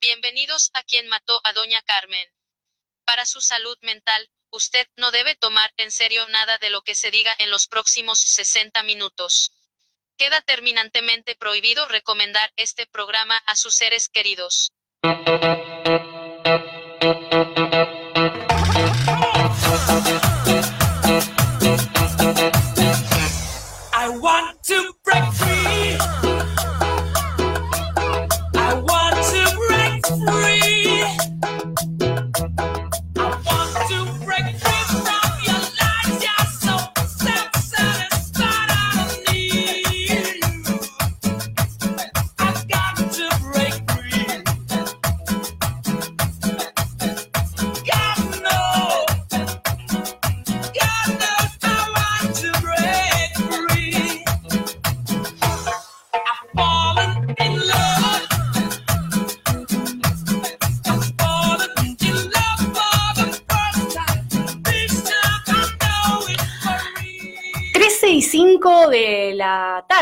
Bienvenidos a quien mató a Doña Carmen. Para su salud mental, usted no debe tomar en serio nada de lo que se diga en los próximos 60 minutos. Queda terminantemente prohibido recomendar este programa a sus seres queridos. I want to break.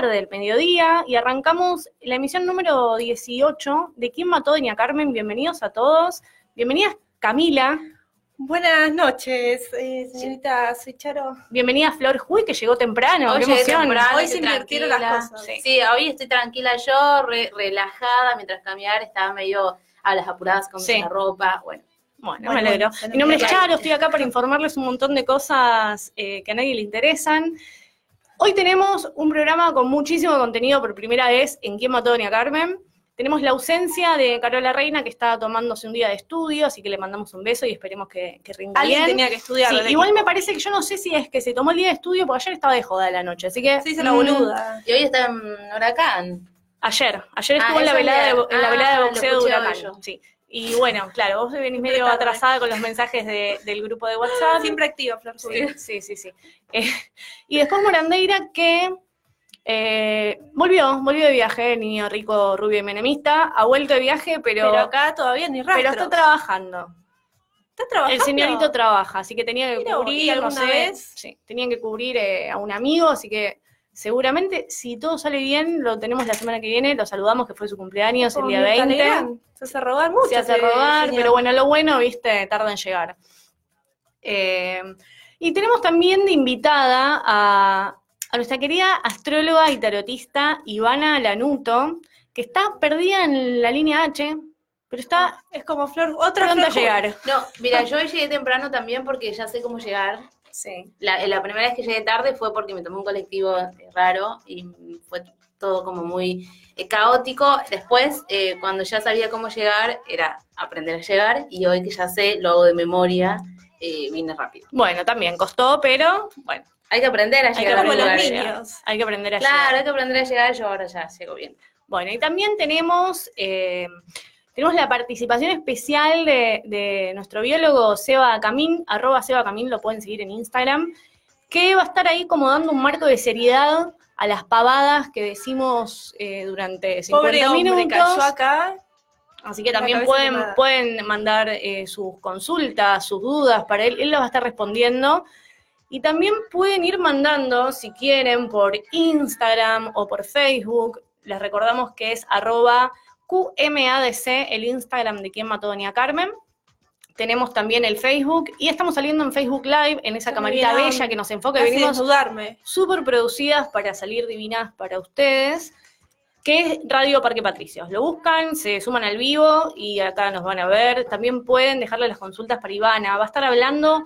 Tarde, del mediodía, y arrancamos la emisión número 18 de ¿Quién mató a Doña Carmen? Bienvenidos a todos. Bienvenida Camila, Buenas noches, eh, señorita Soy Charo. bienvenida Flor Juy, que llegó temprano, Hoy qué emoción. temprano, Hoy estoy se invirtieron las tranquila. cosas. Sí. Sí, hoy estoy tranquila yo, re- relajada, mientras cambiar estaba medio a las apuradas con Sí. la ropa. Bueno, Bueno, Bueno, me alegro. bueno, Mi nombre es. Charo, estoy acá para informarles un montón de cosas eh, que a nadie le interesan. Hoy tenemos un programa con muchísimo contenido por primera vez en ¿Quién mató a Doña Carmen? Tenemos la ausencia de Carola Reina, que está tomándose un día de estudio, así que le mandamos un beso y esperemos que, que rinda Alguien bien. tenía que estudiar. Sí, igual me parece que yo no sé si es que se tomó el día de estudio, porque ayer estaba de joda de la noche, así que... Se hizo la mm, boluda. y hoy está en Huracán. Ayer, ayer Ah, estuvo en la ese velada de, en la Ah, velada de boxeo de Huracán. Sí. Y bueno, claro, vos venís medio atrasada con los mensajes de- del grupo de WhatsApp. Siempre activa, Flor. Sí, sí, sí. sí. Eh, y después Morandeira que eh, volvió, volvió de viaje, niño rico, rubio y menemista, ha vuelto de viaje, pero, Pero, acá todavía ni rastro. pero está trabajando. ¿Está trabajando? El señorito trabaja, así que tenía que Mira vos, ¿y cubrir, no sé, vez? sí, tenían que cubrir eh, a un amigo, así que seguramente si todo sale bien, lo tenemos la semana que viene, lo saludamos que fue su cumpleaños el Oh, día Mirta 20. Legrand. Se hace robar mucho. se hace robar, señor. pero bueno, lo bueno, viste, tarda en llegar. Eh, y tenemos también de invitada a, a nuestra querida astróloga y tarotista Ivana Lanuto, que está perdida en la línea H, pero está Es como Flor, otra pronto a Flor. llegar. No, mira, yo hoy llegué temprano también porque ya sé cómo llegar. Sí. La, la primera vez que llegué tarde fue porque me tomé un colectivo eh, raro y fue todo como muy eh, caótico. Después, eh, cuando ya sabía cómo llegar, era aprender a llegar y hoy que ya sé, lo hago de memoria, eh, vine rápido. Bueno, también costó, pero bueno, Hay que aprender a hay que llegar a los niños. hay que aprender a Claro, llegar. hay que aprender a llegar, yo ahora ya llego bien. Bueno, y también tenemos, eh, tenemos la participación especial de, de nuestro biólogo Seba Camín, arroba Seba Camín, lo pueden seguir en Instagram, que va a estar ahí como dando un marco de seriedad a las pavadas que decimos eh, durante 50 Pobre hombre, minutos. cayó acá. Así que también pueden, pueden mandar eh, sus consultas, sus dudas para él, él las va a estar respondiendo. Y también pueden ir mandando, si quieren, por Instagram o por Facebook. Les recordamos que es arroba QMADC, el Instagram de quien mató a Doña Carmen. Tenemos también el Facebook y estamos saliendo en Facebook Live, en esa camarita bella que nos enfoca. Casi Venimos desnudarme. súper producidas para salir divinas para ustedes, que es Radio Parque Patricios. Lo buscan, se suman al vivo y acá nos van a ver. También pueden dejarle las consultas para Ivana. Va a estar hablando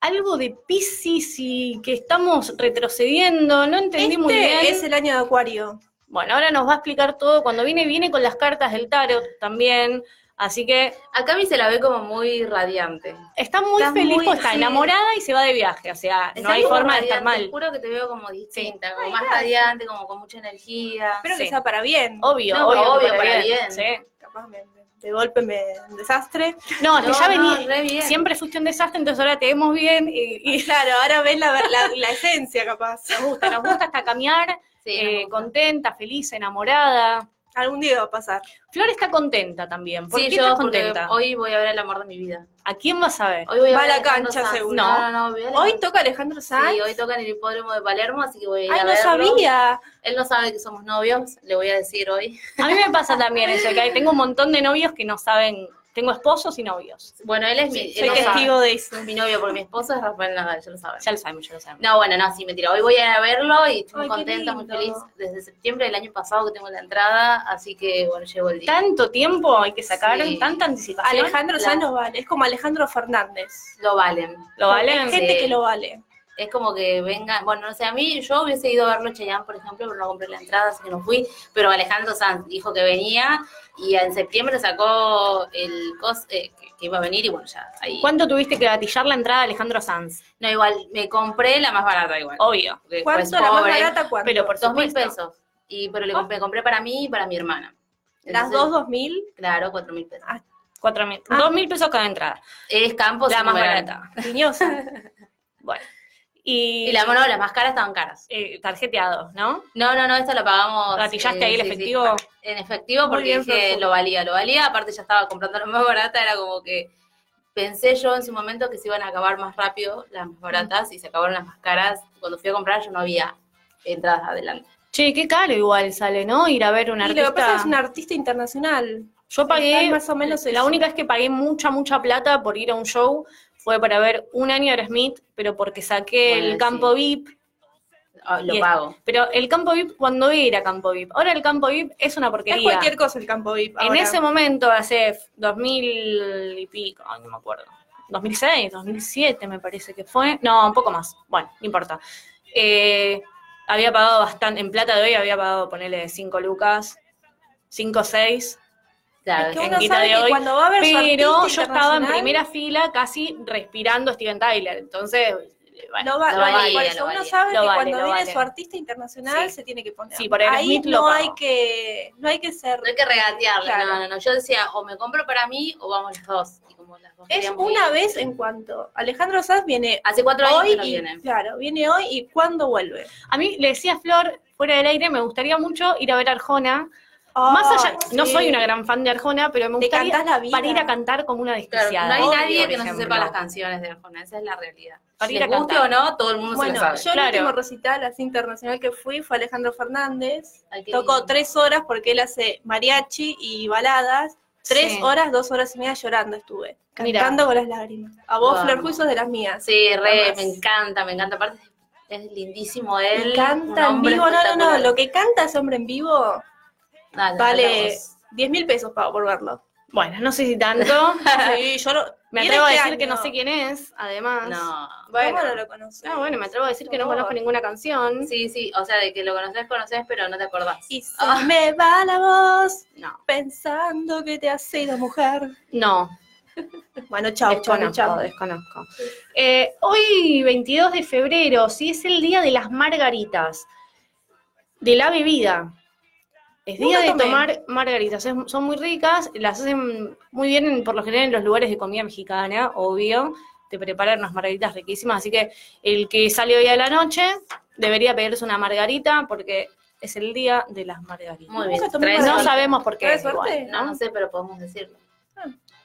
algo de Pisces y que estamos retrocediendo. No entendí muy bien. Este es el año de Acuario. Bueno, ahora nos va a explicar todo. Cuando viene, viene con las cartas del tarot también. Así que a mí se la ve como muy radiante. está muy Está feliz, muy- está sí. enamorada y se va de viaje. O sea, no hay forma de estar radiante, mal. Juro que te veo como distinta, como Ay, más gracias. radiante, como con mucha energía. Espero Sí. que sea para bien. Obvio, No, obvio, obvio, que para bien. Sí. Capaz me- me- de golpe me un desastre. No, es que No, ya no, vení, re bien. siempre fuiste un desastre, entonces ahora te vemos bien y, y Claro, ahora ves la, la, la esencia capaz. nos gusta, nos gusta hasta cambiar, Sí, eh, contenta, feliz, enamorada. Algún día va a pasar. Flor está contenta también. ¿Por Sí, qué yo contenta? hoy voy a ver el amor de mi vida. ¿A quién vas a ver? Hoy voy a Va ver a la Alejandro cancha, seguro. No, no, no. voy a la Hoy toca Alejandro Sanz. Sí, hoy toca en el hipódromo de Palermo, así que voy a ir Ay, a no verlo. sabía. Él no sabe que somos novios, le voy a decir hoy. A mí me pasa también eso, que tengo un montón de novios que no saben, tengo esposos y novios. Bueno, él es mi, Soy testigo de eso. mi novio, porque mi esposo es Rafael Nadal, ya lo saben. Ya lo sabemos, ya lo sabemos. No, bueno, no, sí, mentira. Hoy voy a ir a verlo y estoy muy contenta, muy feliz. Desde septiembre del año pasado que tengo la entrada, así que bueno, llevo el día. Tanto tiempo hay que sacar, Sí. tanta anticipación. Alejandro La- Sanz lo vale. Es como Alejandro Fernández. Lo valen. ¿Lo valen? Hay gente Sí. que lo vale. Es como que venga, bueno, no sé, a mí yo hubiese ido a verlo Cheyenne, por ejemplo, pero no compré la entrada, así que no fui, pero Alejandro Sanz dijo que venía y en septiembre sacó el cos eh, que, iba a venir y bueno, ya ahí. ¿Cuánto tuviste que gatillar la entrada de Alejandro Sanz? No, igual, me compré la más barata igual. Obvio. ¿Cuánto pues, la más barata? ¿Cuánto? Pero por Dos mil pesos. Y, pero le Oh. compré, para mí y para mi hermana. Las dos, dos mil. Claro, cuatro mil pesos. Cuatro mil. Ah. Dos mil pesos cada entrada. Es Campos La más barata. Piñosa. Bueno. Y, Y la, las más caras estaban caras. eh, tarjeteados, ¿no? No, no, no, esta lo pagamos. ¿Gatillaste ahí el sí, sí. efectivo? En efectivo, porque bien, dije lo valía, lo valía. Aparte, ya estaba comprando la más barata, era como que pensé yo en su momento que se iban a acabar más rápido las más baratas y se acabaron las más caras. Cuando fui a comprar, yo no había entradas adelante. Che, qué caro igual sale, ¿no? Ir a ver un Y artista. lo que pasa es que es un artista internacional. Yo pagué, más o menos la única vez que pagué mucha, mucha plata por ir a un show fue para ver un año Aerosmith, pero porque saqué Bueno, el campo sí. VIP. Ah, lo es- pago. Pero el campo VIP, cuando era campo VIP? Ahora el campo VIP es una Es porquería. cualquier cosa el campo VIP. En ese momento, hace 2000 y pico, ay, no me acuerdo. 2006, 2007 me parece que fue. No, un poco más. Bueno, no importa. Eh, había pagado bastante, en plata de hoy había pagado, ponerle 5 lucas, 5 6. Claro, Es que uno sabe de que hoy, cuando va a ver su Pero yo estaba en primera fila casi respirando Steven Tyler. Entonces, bueno, Lo va, Lo lo vale, valía, por eso uno valía. sabe que vale, cuando viene vale. su artista internacional Sí. se tiene que poner. Sí, por Ahí no hay que no hay que ser no hay que regatearle. Claro. No, no, no. Yo decía, o me compro para mí o vamos los dos. Y como las dos es una ir, vez en cuanto Alejandro Sanz viene Hace cuatro años hoy que no y viene. claro, viene hoy y cuándo vuelve. a mí le decía a Flor, fuera del aire, me gustaría mucho ir a ver a Arjona. Más allá, no soy una gran fan de Arjona, pero me gustaría la vida. para ir a cantar como una Claro, desquiciada. no hay Obvio, nadie que no se sepa las canciones de Arjona, esa es la realidad. Para ir a guste cantar. o no, todo el mundo Bueno, se lo sabe. yo Claro. el último recital así internacional que fui fue Alejandro Fernández. Ay, Tocó lindo. tres horas porque él hace mariachi y baladas. Tres Sí. horas, dos horas y media llorando estuve. Cantando con las lágrimas. A vos. Flor Juicio, de las mías. Sí, re, me encanta, me encanta. Aparte, es lindísimo él. Y canta en vivo, no, no, no. Lo que canta ese hombre en vivo Dale, vale dale vos. 10 mil pesos pago por verlo. Bueno, no sé si tanto. Sí, yo lo. Me atrevo a este decir que no sé quién es, además. No. Bueno, ¿Cómo no lo conoces? No, bueno, me atrevo a decir que no conozco ninguna canción. Sí, sí, o sea, de que lo conoces, conoces, pero no te acordás. Y se Ah. me va la voz No. pensando que te has sido mujer. No, Bueno, chao, chao, desconozco, chao. desconozco. Eh, hoy, 22 de febrero, sí es el día de las margaritas, de la bebida. Es día de tomé. tomar margaritas, es- son muy ricas, las hacen muy bien en- por lo general en los lugares de comida mexicana, obvio, te preparan unas margaritas riquísimas, así que el que sale hoy a la noche debería pedirse una margarita porque es el día de las margaritas. Muy bien. Traes No sabemos por qué. ¿Traes suerte? igual, No, ¿no? no sé, pero podemos decirlo.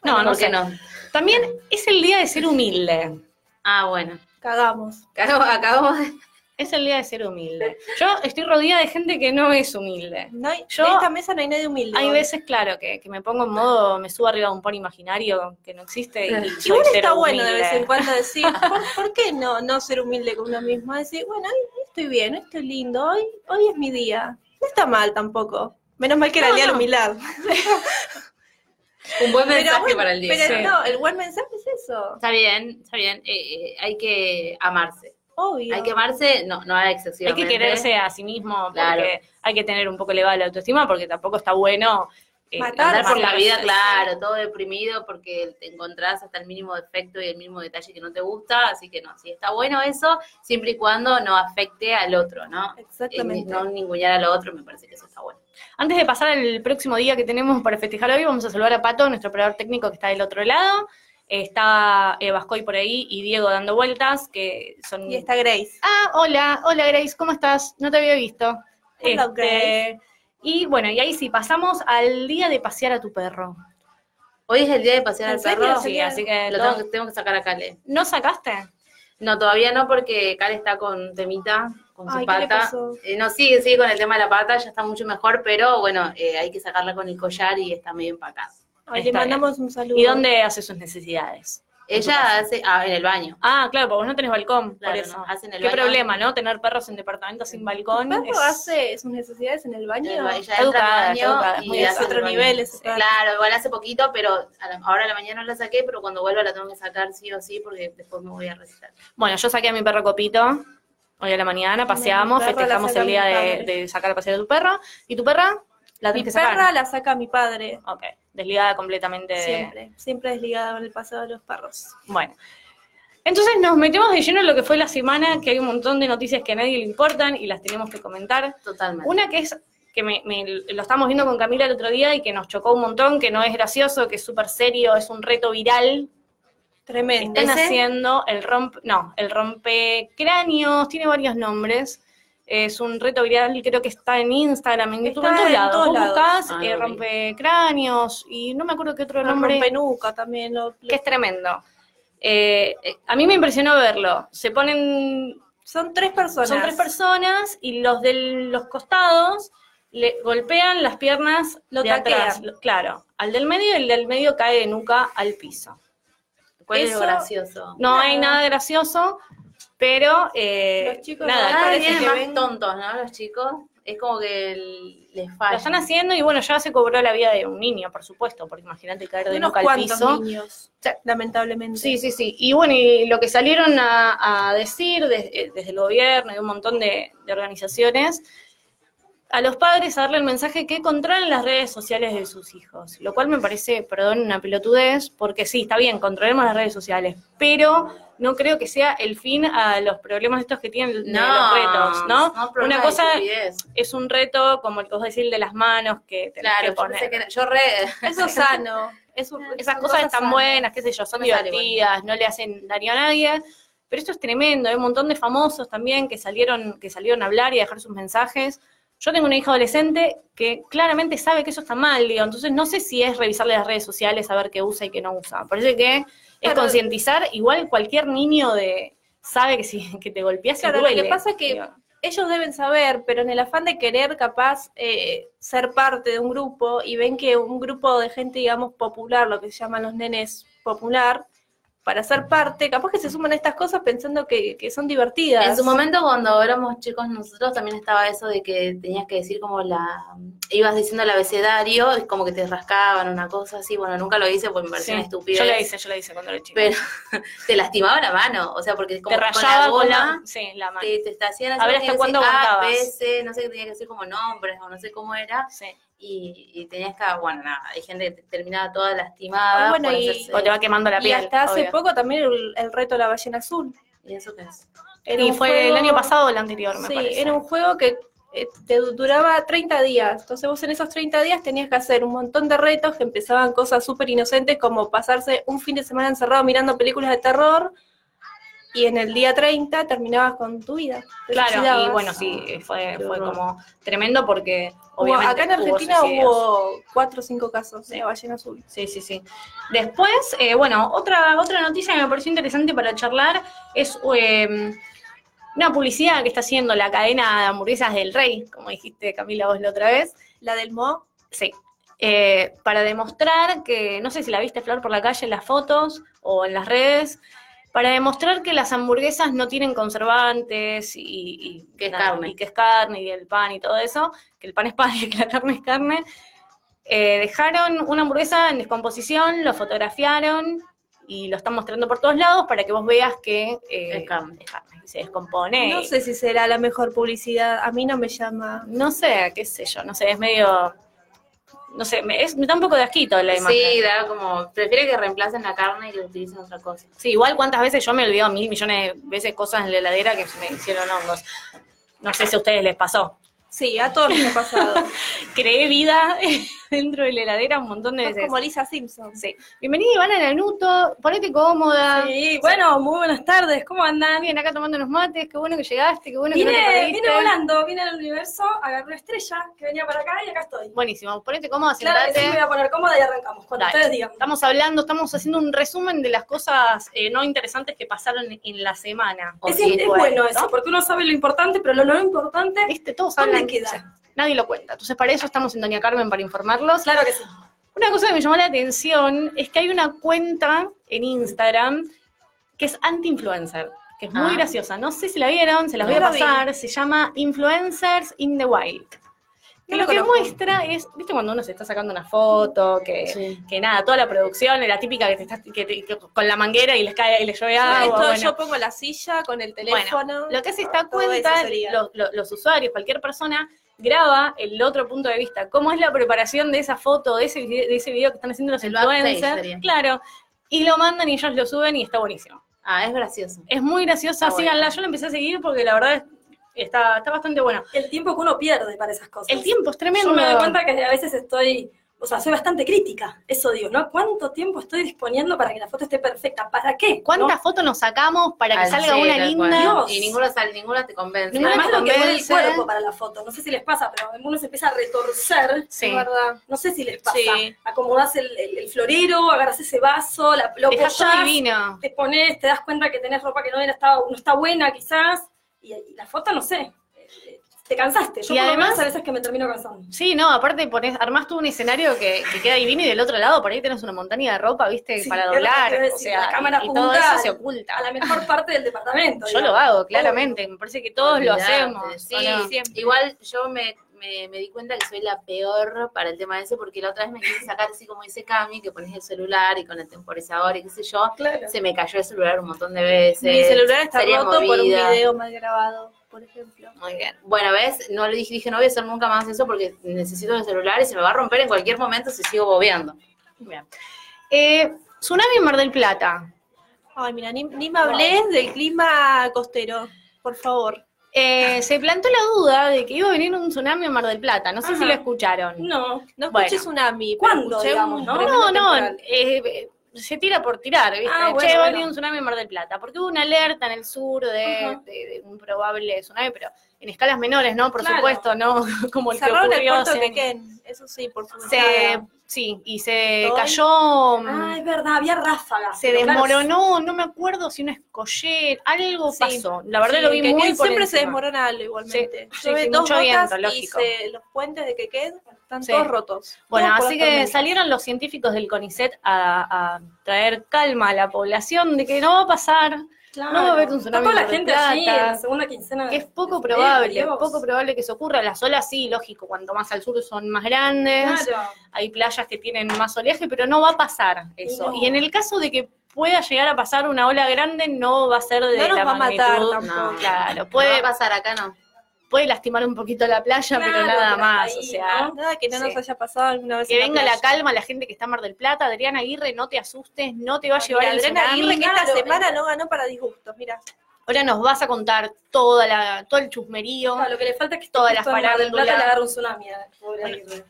No, no ¿Por qué sé. no? También es el día de ser humilde. Ah, bueno. Cagamos. Acabamos, acabamos de... Es el día de ser humilde. Yo estoy rodeada de gente que no es humilde. No hay, Yo- de esta mesa no hay nadie humilde. Hay veces, claro, que, que me pongo en modo, me subo arriba de un pony imaginario que no existe y soy Igual está bueno de vez en cuando decir, ¿por, por qué no, no ser humilde con uno mismo? Decir, bueno, hoy, estoy bien, hoy estoy lindo, hoy, hoy es mi día. No está mal tampoco. Menos mal que era No, el día de la no. humildad. Un buen mensaje bueno, para el día. pero Sí. no, el buen mensaje es eso. Está bien, está bien. Eh, eh, hay que amarse. Obvio. Hay que amarse, no, no hay Hay excesivamente. que quererse a sí mismo, Claro. porque hay que tener un poco elevada la autoestima, porque tampoco está bueno eh, Matar, Andar por la vida, claro, todo deprimido porque te encontrás hasta el mínimo defecto y el mínimo detalle que no te gusta, así que no, sí está bueno eso, siempre y cuando no afecte al otro, ¿no? Exactamente. Eh, no ningunear al otro, me parece que eso está bueno. Antes de pasar al próximo día que tenemos para festejar hoy, vamos a saludar a Pato, nuestro operador técnico que está del otro lado. Está eh, Vascoy por ahí y Diego dando vueltas, que son... Y está Grace. Ah, hola, hola Grace, ¿cómo estás? No te había visto. Hello, Este, Y bueno, y ahí sí, pasamos al día de pasear a tu perro. Hoy es el día de pasear ¿En al serio? perro. Sí, así que Lo tengo, que- tengo que sacar a Cale. ¿No sacaste? No, todavía no, porque Cale está con temita, con su Ay, ¿qué le pata. Eh, no, sigue, sigue con el tema de la pata, ya está mucho mejor, pero bueno, eh, hay que sacarla con el collar y está medio empacada. Le mandamos un saludo. ¿Y dónde hace sus necesidades? En. Ella hace, ah, en el baño. Ah, claro, porque vos no tenés balcón, Claro, por eso. no, hace en el Qué baño. problema, ¿no? Tener perros en departamentos sin balcón. ¿Tu perro es- hace sus necesidades en el baño? En el ba- ella educada, al está educada, baño es y hace otro el nivel perro. Claro, igual hace poquito, pero a la- ahora a la mañana no la saqué, pero cuando vuelva la tengo que sacar sí o sí, porque después me voy a recitar. Bueno, yo saqué a mi perro Copito hoy a la mañana, paseamos, festejamos el día de, sacar a pasear a tu perra. ¿Y tu perra? La Mi que perra la saca mi padre. Ok, desligada completamente de... Siempre, siempre desligada con el pasado de los perros. Bueno. Entonces nos metemos de lleno en lo que fue la semana, que hay un montón de noticias que a nadie le importan y las tenemos que comentar. Totalmente. Una que es, que me, me- lo estamos viendo con Camila el otro día y que nos chocó un montón, que no es gracioso, que es súper serio, es un reto viral. Tremendo. Están haciendo el rompe, no, el rompecráneos, tiene varios nombres. Es un reto viral, creo que está en Instagram, en YouTube, en todos lados. todos lados. Ah, eh, lo vi. rompecráneos y no me acuerdo qué otro nombre rompenuca también. Lo, que es tremendo. Eh, eh, a mí me impresionó verlo. Se ponen, son tres personas. son tres personas y los de los costados le golpean las piernas Lo de atrás. taquean. Claro, al del medio y el del medio cae de nuca al piso. ¿Cuál es lo gracioso? No hay nada gracioso, pero eh, Los chicos nada, Cada vez vienen que más ven- tontos, ¿no? Los chicos. Es como que el- les falla. lo están haciendo y bueno, ya se cobró la vida de un niño, por supuesto, porque imagínate caer de unos al piso. niños, lamentablemente. Sí, sí, sí. Y bueno, y lo que salieron a, a decir eh, desde, el gobierno y un montón de, de organizaciones, a los padres a darle el mensaje que controlen las redes sociales de sus hijos, lo cual me parece, perdón, una pelotudez, porque sí, está bien, controlemos las redes sociales, pero no creo que sea el fin a los problemas estos que tienen de los retos, ¿no? son Una cosa es un reto como el que vos decís el de las manos, que tenés Claro, que yo poner. pensé que yo re... Eso es sano. Es un- Esas son cosas están sanas. buenas, qué sé yo, son divertidas, no le hacen daño a nadie, pero esto es tremendo, hay un montón de famosos también que salieron, que salieron a hablar y a dejar sus mensajes. Yo tengo una hija adolescente que claramente sabe que eso está mal, digo, entonces no sé si es revisarle las redes sociales, saber qué usa y qué no usa. Parece que es concientizar, igual cualquier niño de sabe que si que te golpeas Claro, se lo duele. que pasa es que digo. ellos deben saber, pero en el afán de querer capaz eh, ser parte de un grupo y ven que un grupo de gente, digamos, popular, lo que se llaman los nenes popular, para ser parte, capaz que se suman a estas cosas pensando que, que son divertidas. En su momento, cuando éramos chicos nosotros, también estaba eso de que tenías que decir como la... Ibas diciendo el abecedario, es como que te rascaban una cosa así. Bueno, nunca lo hice porque me parecía Sí, una estupidez. yo la hice, yo la hice cuando era chica. Pero te lastimaba la mano, o sea, porque como te rayaba la con la, goma, sí, la mano. te, te, hacían así, A ver hasta que cuándo decir A, aguantabas. B, C, no sé qué tenía que decir como nombres o no sé cómo era. Sí. Y, y tenías que, bueno, nada, hay gente que terminaba toda lastimada. Ah, bueno, y- hacerse- O te va quemando la y piel. hasta hace obvio. poco también el, el reto de la ballena azul. ¿Y eso qué es? Era y fue el año pasado o el anterior, me Sí, parece. era un juego que eh, te duraba 30 días. Entonces vos en esos 30 días tenías que hacer un montón de retos que empezaban cosas súper inocentes como pasarse un fin de semana encerrado mirando películas de terror y en el día 30 terminabas con tu vida. Claro, y bueno, sí, fue, fue como tremendo porque Hubo- obviamente acá en hubo Argentina suicidios. hubo cuatro o cinco casos de ballena azul. Sí, sí, sí. Después, eh, bueno, otra, otra noticia que me pareció interesante para charlar es eh, una publicidad que está haciendo la cadena de hamburguesas del Rey, como dijiste Camila vos la otra vez. La del Mo, Sí. Eh, para demostrar que, no sé si la viste Flor por la calle en las fotos o en las redes, para demostrar que las hamburguesas no tienen conservantes y, y Que es nada, carne. y que es carne y el pan y todo eso, que el pan es pan y que la carne es carne. Eh, dejaron una hamburguesa en descomposición, lo fotografiaron y lo están mostrando por todos lados para que vos veas que eh, Es carne. es carne, que se descompone. no sé si será la mejor publicidad, a mí no me llama. No sé, qué sé yo, no sé, es medio. No sé, me, es, me da un poco de asquito la imagen. Sí, da como, prefiere que reemplacen la carne y que utilicen otra cosa. Sí, igual cuántas veces yo me he olvidado mil millones de veces cosas en la heladera que me hicieron hongos. No sé si a ustedes les pasó. Sí, a todos nos ha pasado. Creé vida dentro de la heladera un montón de Sos veces. como Lisa Simpson. Sí. Bienvenida Ivana Lanuto, ponete cómoda. Sí, bueno, muy buenas tardes, ¿cómo andan? Bien, acá tomando unos mates, qué bueno que llegaste, qué bueno que no te Vine, volando, vine al universo, agarré una estrella que venía para acá y acá estoy. Buenísimo, ponete cómoda, Claro sentate. sí, me voy a poner cómoda y arrancamos, cuando Dale. ustedes digan. Estamos hablando, estamos haciendo un resumen de las cosas eh, no interesantes que pasaron en la semana. Es, Sí, es bueno, bueno ¿no? eso, porque uno sabe lo importante, pero lo no importante, ¿Viste? Todos ¿dónde queda? Nadie lo cuenta. Entonces, para eso estamos en Doña Carmen, para informarlos. Claro que sí. Una cosa que me llamó la atención es que hay una cuenta en Instagram que es anti-influencer, que es muy Ah. graciosa. No sé si la vieron, se las No voy a vi. pasar. Se llama Influencers in the Wild. Que No lo lo que muestra es, ¿viste cuando uno se está sacando una foto? Que, Sí. que nada, toda la producción, la típica que te estás que te- que con la manguera y les cae y les llueve agua. Esto bueno. yo pongo la silla con el teléfono. Lo que hace esta todo eso cuenta, los- los usuarios, cualquier persona, graba el otro punto de vista. ¿Cómo es la preparación de esa foto, de ese, de ese video que están haciendo los El influencers? Claro. Y lo mandan y ellos lo suben y está buenísimo. Ah, es gracioso. Es muy graciosa, bueno. síganla. Yo la empecé a seguir porque la verdad es- está, está bastante bueno. El tiempo que uno pierde para esas cosas. El tiempo es tremendo. Yo me doy cuenta que a veces estoy, o sea, soy bastante crítica, eso digo, ¿no? ¿Cuánto tiempo estoy disponiendo para que la foto esté perfecta? ¿Para qué? ¿Cuántas ¿No? fotos nos sacamos para que Al salga sí, una linda? Dios. Y ninguna, sal- ninguna te convence. Ninguna Además te lo que duele el cuerpo para la foto, no sé si les pasa, pero uno se empieza a retorcer, Sí. Es verdad. no sé si les pasa. Sí. Acomodás el, el- el florero, agarras ese vaso, la, lo apoyás, te pones, te das cuenta que tenés ropa que no, era, está, no está buena quizás, y, y la foto, no sé, te cansaste. Yo Y por lo además- menos a veces que me termino cansando. Sí, no, aparte pones, armás tú un escenario que, que queda divino y del otro lado por ahí tenés una montaña de ropa, viste, Sí, para doblar. O sea, la cámara y, y todo eso se oculta. A la mejor parte del departamento. Yo lo hago, claramente. Me parece que todos lo hacemos. Sí, siempre. igual yo me, me, me di cuenta que soy la peor para el tema ese, porque la otra vez me quise sacar así como dice Cami, que pones el celular y con el temporizador y qué sé yo, Claro. se me cayó el celular un montón de veces. Mi celular está sería roto por un video mal grabado, por ejemplo. Muy bien. Bueno, ¿ves? No le dije, dije, no voy a hacer nunca más eso porque necesito el celular y se me va a romper en cualquier momento si sigo bobeando. Bien. Eh, tsunami en Mar del Plata. Ay, mira, ni, ni me hablé del clima costero, por favor. Eh, se plantó la duda de que iba a venir un tsunami en Mar del Plata. No sé si lo escucharon. No, No Bueno. escuché tsunami. pero ¿Cuándo, digamos, no? No, no, eh, se tira por tirar, ¿viste? Ah, bueno, che, va a bueno. un tsunami en Mar del Plata. Porque hubo una alerta en el sur de, Ajá. de- de un probable tsunami, pero en escalas menores, ¿no? Por Claro. supuesto, no como el que Cerraron el ocurrió puerto de años. Quequén, eso sí, por su Se, entrada. Sí, y se cayó, mm, Ah, es verdad, había ráfagas. se pero claro, desmoronó, no me acuerdo si una escoller, algo Sí. pasó. La verdad Sí, lo vi muy por siempre se encima. desmorona algo igualmente. Sí, Llueve sí, dos mucho viento, y lógico. se- los puentes de Quequén están todos rotos. Bueno, Todos así que salieron los científicos del CONICET a, a traer calma a la población de que no va a pasar, claro. no va a haber un Está tsunami toda la gente allí en Plata. la segunda quincena. que es poco probable, Dios. poco probable que eso ocurra. Las olas sí, lógico, cuanto más al sur son más grandes, Claro. hay playas que tienen más oleaje, pero no va a pasar eso. no. Y en el caso de que pueda llegar a pasar una ola grande, no va a ser de No nos la va a matar tampoco. No, Claro, no puede, va a pasar acá, no. Puede lastimar un poquito la playa, pero nada más. ahí, o sea, ¿no? Nada que no nos haya pasado alguna vez. que en venga la playa. calma la gente que está en Mar del Plata. Adriana Aguirre, no te asustes, no te va a llevar Mira, el Adriana. Aguirre que esta claro, semana no ganó para disgustos, mira. Ahora nos vas a contar toda la, todo el chusmerío. Claro, lo que le falta es que Todas las Mar del Plata le agarre un tsunami. a- pobre Aguirre.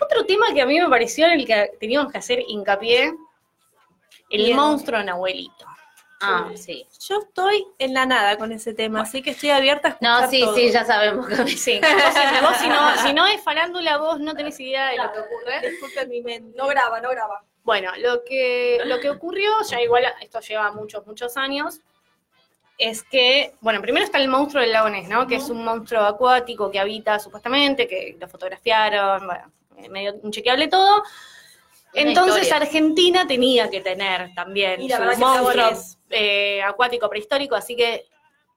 Otro tema que a mí me pareció en el que teníamos que hacer hincapié, el Bien. monstruo en abuelito. Ah, sí. Yo estoy en la nada con ese tema, así que estoy abierta a escuchar No, sí, todo. sí, ya sabemos. que- Sí, vos, si, no, si no es farándula, vos no tenés idea de lo que ocurre. Disculpen mi mente. No graba, no graba. Bueno, lo que, lo que ocurrió, ya igual esto lleva muchos, muchos años, es que, bueno, primero está el monstruo del lago Ness, ¿no? Que es un monstruo acuático que habita supuestamente, que lo fotografiaron, bueno, eh, medio inchequeable todo. Una Entonces historia. Argentina tenía que tener también Y la eh, acuático prehistórico, así que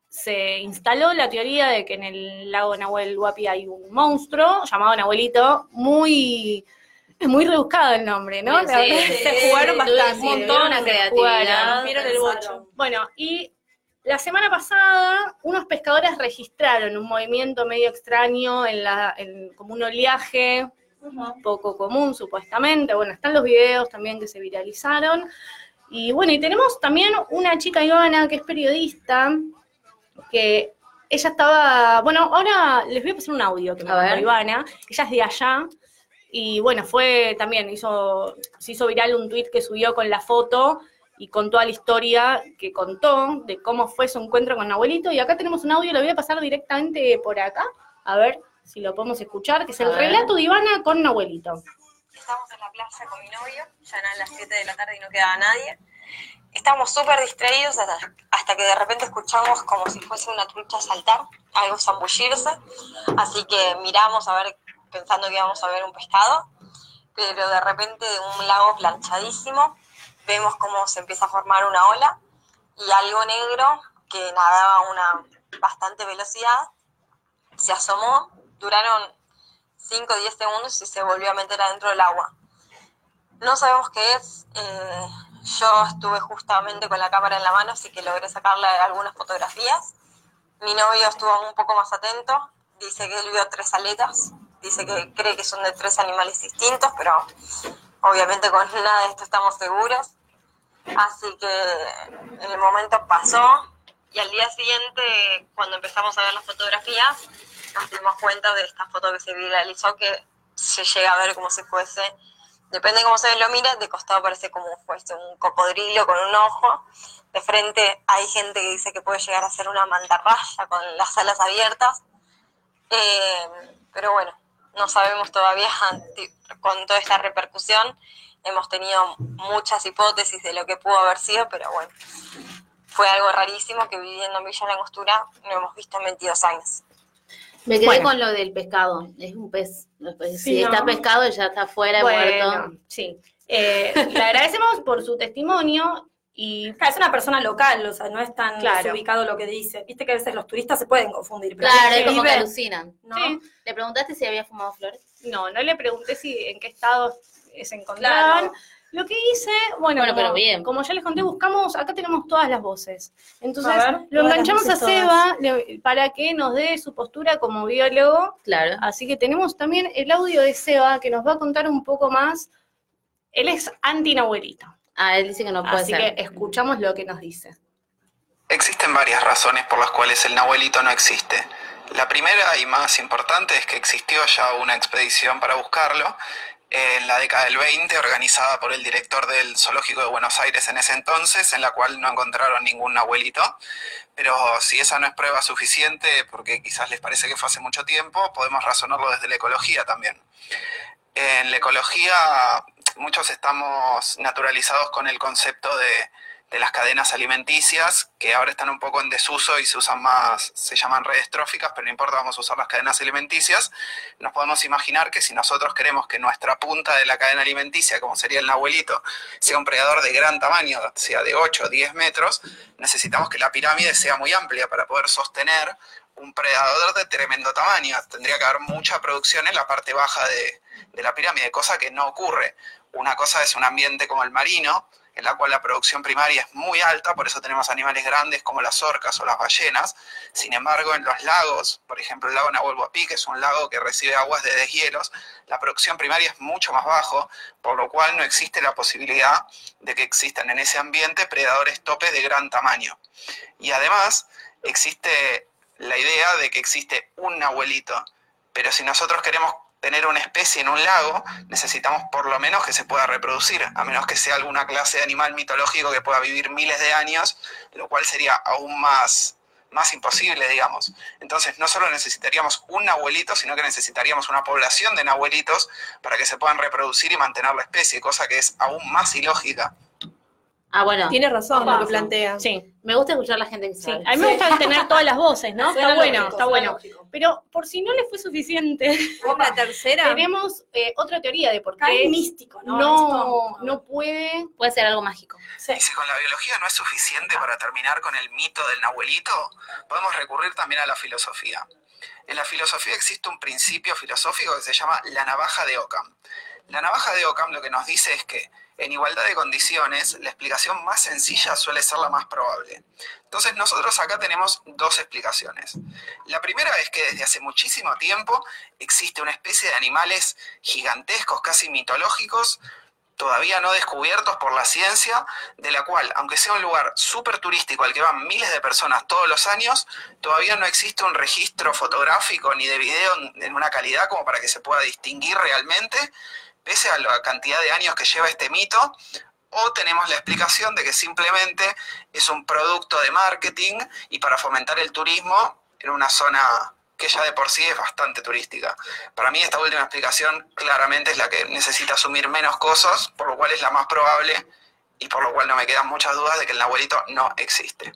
se instaló la teoría de que en el lago Nahuel Huapi hay un monstruo llamado Nahuelito, muy, es muy rebuscado el nombre, ¿no? Sí, La verdad sí, es se jugaron bastante. un montón se creatividad. jugaron. el bocho. Bueno, y la semana pasada unos pescadores registraron un movimiento medio extraño en la, en, como un oleaje poco común supuestamente. Bueno, están los videos también que se viralizaron. Y bueno, y tenemos también una chica Ivana que es periodista, que ella estaba, bueno, ahora les voy a pasar un audio que me mandó. Ivana, ella es de allá, Y bueno, fue también, hizo, se hizo viral un tweet que subió con la foto y con toda la historia que contó de cómo fue su encuentro con Abuelito. Y acá tenemos un audio, lo voy a pasar directamente por acá, a ver si lo podemos escuchar, que es el relato de Ivana con Abuelito. Estamos en la plaza con mi novio, ya eran las 7 de la tarde y no quedaba nadie. Estábamos súper distraídos hasta, hasta que de repente escuchamos como si fuese una trucha saltar, algo zambullirse. Así que miramos a ver, pensando que íbamos a ver un pescado, pero de repente de un lago planchadísimo vemos cómo se empieza a formar una ola y algo negro que nadaba a una bastante velocidad se asomó, duraron 5 o 10 segundos y se volvió a meter adentro del agua. No sabemos qué es. eh, yo estuve justamente con la cámara en la mano, así que logré sacarle algunas fotografías. Mi novio estuvo un poco más atento. Dice que él vio tres aletas. Dice que cree que son de tres animales distintos, pero obviamente con nada de esto estamos seguros. Así que el momento pasó y al día siguiente, cuando empezamos a ver las fotografías, nos dimos cuenta de esta foto que se viralizó que se llega a ver como si fuese, depende de cómo se lo mira, de costado parece como fuese un cocodrilo con un ojo, de frente hay gente que dice que puede llegar a ser una mantarraya con las alas abiertas, Eh, pero bueno, no sabemos todavía con toda esta repercusión, hemos tenido muchas hipótesis de lo que pudo haber sido, pero bueno, fue algo rarísimo que viviendo en Villa Langostura no hemos visto en 22 años. Me quedé Bueno. con lo del pescado. Es un pez. Si Sí, está ¿no? pescado ya está fuera, Bueno, muerto. sí. Eh, le agradecemos por su testimonio y Es una persona local, o sea, no es tan Claro. desubicado lo que dice. Viste que a veces los turistas se pueden confundir. pero Claro, es como que alucinan. ¿no? Sí. ¿Le preguntaste si había fumado flores? no, no le pregunté si en qué estado se encontraban. Claro. Lo que hice, bueno, Bueno, como, pero bien. como ya les conté, buscamos, acá tenemos todas las voces. Entonces, A ver, lo enganchamos a. Seba le- para que nos dé su postura como biólogo. Claro. Así que tenemos también el audio de Seba que nos va a contar un poco más. Él es anti-nahuelito. Ah, él dice que no puede Así ser. que escuchamos lo que nos dice. Existen varias razones por las cuales el Nahuelito no existe. La primera y más importante es que existió ya una expedición para buscarlo en la década del 20 organizada por el director del Zoológico de Buenos Aires en ese entonces, en la cual no encontraron ningún Nahuelito. Pero si esa no es prueba suficiente, porque quizás les parece que fue hace mucho tiempo, podemos razonarlo desde la ecología también. En la ecología muchos estamos naturalizados con el concepto de, de las cadenas alimenticias, que ahora están un poco en desuso y se usan más, se llaman redes tróficas, pero no importa, vamos a usar las cadenas alimenticias. Nos podemos imaginar que si nosotros queremos que nuestra punta de la cadena alimenticia, como sería el nahuelito, sea un predador de gran tamaño, sea de 8 o 10 metros, necesitamos que la pirámide sea muy amplia para poder sostener un predador de tremendo tamaño. Tendría que haber mucha producción en la parte baja de, de la pirámide, cosa que no ocurre. Una cosa es un ambiente como el marino, en la cual la producción primaria es muy alta, por eso tenemos animales grandes como las orcas o las ballenas. Sin embargo, en los lagos, por ejemplo, el lago Nahuel Huapi, que es un lago que recibe aguas de deshielos, la producción primaria es mucho más bajo, por lo cual no existe la posibilidad de que existan en ese ambiente predadores topes de gran tamaño. Y además, existe la idea de que existe un abuelito, pero si nosotros queremos tener una especie en un lago, necesitamos por lo menos que se pueda reproducir, a menos que sea alguna clase de animal mitológico que pueda vivir miles de años, lo cual sería aún más, más imposible, digamos. Entonces, no solo necesitaríamos un abuelito, sino que necesitaríamos una población de nahuelitos para que se puedan reproducir y mantener la especie, cosa que es aún más ilógica. Ah, bueno. Tiene razón lo que plantea. Sí, Me gusta escuchar a la gente que sí. sabe. A mí me gusta tener todas las voces, ¿no? Suena Está bueno, lógico, está bueno. lógico. Pero por si no les fue suficiente, La tercera. tenemos eh, otra teoría de por qué místico, ¿no? no, Esto- no puede. Puede ser algo mágico. Sí. Y si con la biología no es suficiente para terminar con el mito del nahuelito, podemos recurrir también a la filosofía. En la filosofía existe un principio filosófico que se llama la navaja de Occam. La navaja de Occam lo que nos dice es que en igualdad de condiciones, la explicación más sencilla suele ser la más probable. Entonces nosotros acá tenemos dos explicaciones. La primera es que desde hace muchísimo tiempo existe una especie de animales gigantescos, casi mitológicos, todavía no descubiertos por la ciencia, de la cual, aunque sea un lugar súper turístico al que van miles de personas todos los años, todavía no existe un registro fotográfico ni de video en- una calidad como para que se pueda distinguir realmente, pese a la cantidad de años que lleva este mito, o tenemos la explicación de que simplemente es un producto de marketing y para fomentar el turismo en una zona que ya de por sí es bastante turística. Para mí esta última explicación claramente es la que necesita asumir menos cosas, por lo cual es la más probable y por lo cual no me quedan muchas dudas de que el abuelito no existe.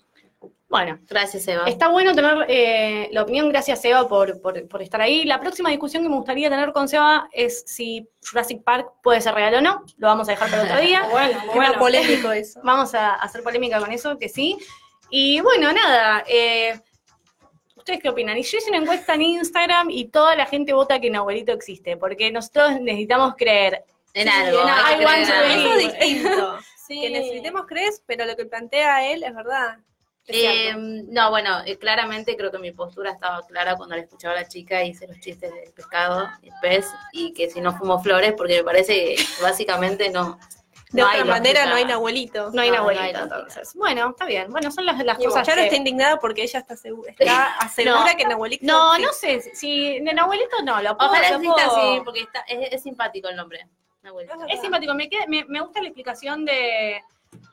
Bueno, Gracias, Eva. Está bueno tener eh, la opinión, gracias Seba por, por, por estar ahí. La próxima discusión que me gustaría tener con Seba es si Jurassic Park puede ser real o no. Lo vamos a dejar para otro día. Bueno, bueno. polémico eso. Vamos a hacer polémica con eso, que sí. Y bueno, nada. eh, ¿Ustedes qué opinan? Y yo hice una encuesta en Instagram y toda la gente vota que Nahuelito existe, porque nosotros necesitamos creer. En Sí, algo. en hay algo, que creer en algo algo. Eso es distinto. Sí. Que necesitemos crees, pero lo que plantea él es verdad. Eh, cierto. no, bueno, eh, claramente creo que mi postura estaba clara cuando le escuchaba a la chica y hice los chistes del pescado, el pez, y que si no fumo flores, porque me parece que básicamente no. De no otra hay manera, no hay Nahuelito. No hay No, no Nahuelito, hay lógica. entonces. Bueno, está bien. Bueno, son las, las Y cosas Charo que... está indignada porque ella está, segura, está asegura No. que Nahuelito No, existe. no sé. Si de Nahuelito no, lo puedo... Ojalá lo exista puedo- así, porque está, es, es simpático el nombre. Nahuelito. Es simpático, me, queda- me, me gusta la explicación de.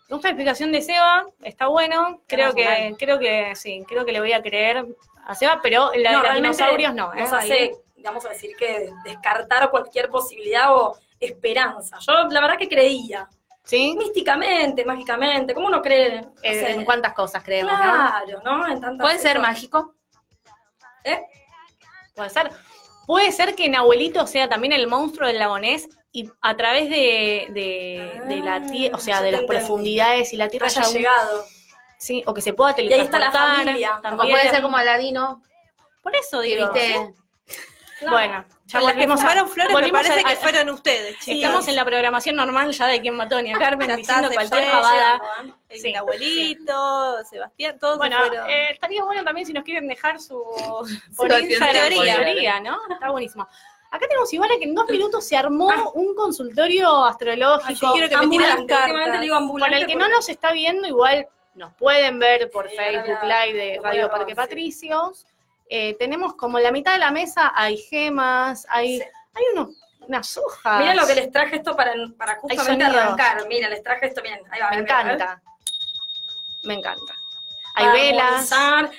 Me gusta la explicación de Seba, está bueno. Creo que, creo que sí, creo que le voy a creer a Seba, pero la de los dinosaurios no. ¿eh? Nos hace, digamos a decir que descartar cualquier posibilidad o esperanza. Yo la verdad que creía. ¿Sí? Místicamente, mágicamente, ¿cómo uno cree? No Eh, sé. en cuántas cosas creemos. Claro, ¿no? En tantas ¿Puede ser mágico? ¿Eh? Puede ser. Puede ser que Nahuelito sea también el monstruo del lagonés y a través de, de, de la tierra, o sea, Ah, de las profundidades y la tierra Haya llegado. sí, o que se pueda Y ahí está la teletransportar. O también. puede ser como Aladino, Por eso digo. viste. Bueno, ya las que a- fumaron flores me parece a- que fueron ustedes, chicos. Estamos en la programación normal ya de quien mató a Carmen diciendo cualquier llegando, ¿eh? El Sí, abuelito, Sebastián, todos Bueno, fueron. eh, estaría bueno también si nos quieren dejar su por Su Instagram teoría. teoría, ¿no? Está buenísimo. Acá tenemos igual a que en dos minutos se armó un consultorio Ay, astrológico yo que Ambulante, digo ambulante el que no nos está viendo, igual nos pueden ver por Sí, Facebook Live de Radio Parque. Patricios. Eh, tenemos como la mitad de la mesa hay gemas, hay, hay unos, unas hojas. Miren lo que les traje esto para, para justamente arrancar. Miren, les traje esto, miren, ahí va. Me encanta. Me encanta. Hay Para velas.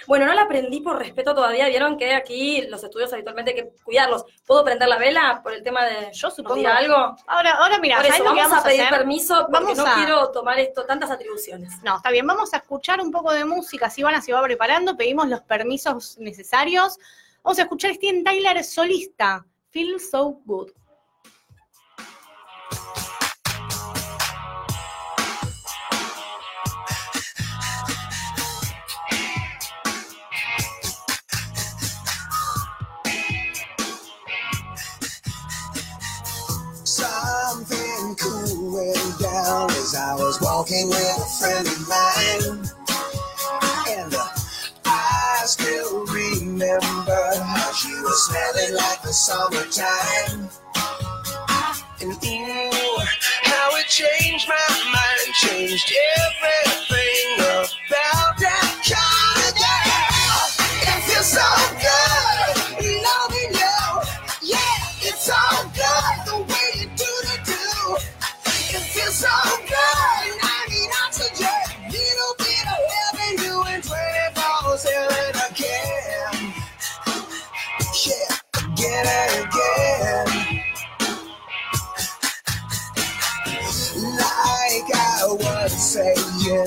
Bueno, no la prendí por respeto todavía. Vieron que aquí los estudios habitualmente hay que cuidarlos. ¿Puedo prender la vela por el tema de Yo ¿nos supongo. algo? Ahora, ahora mira, por ¿sabes eso, vamos, vamos a pedir permiso porque Vamos no a- quiero tomar esto tantas atribuciones. No, está bien, vamos a escuchar un poco de música, si Ivana se va preparando, pedimos los permisos necesarios. Vamos a escuchar Steven Tyler solista, Feel So Good. Walking with a friend of mine. And uh, I still remember how she was smelling like the summertime. And ooh, how it changed my mind, changed everything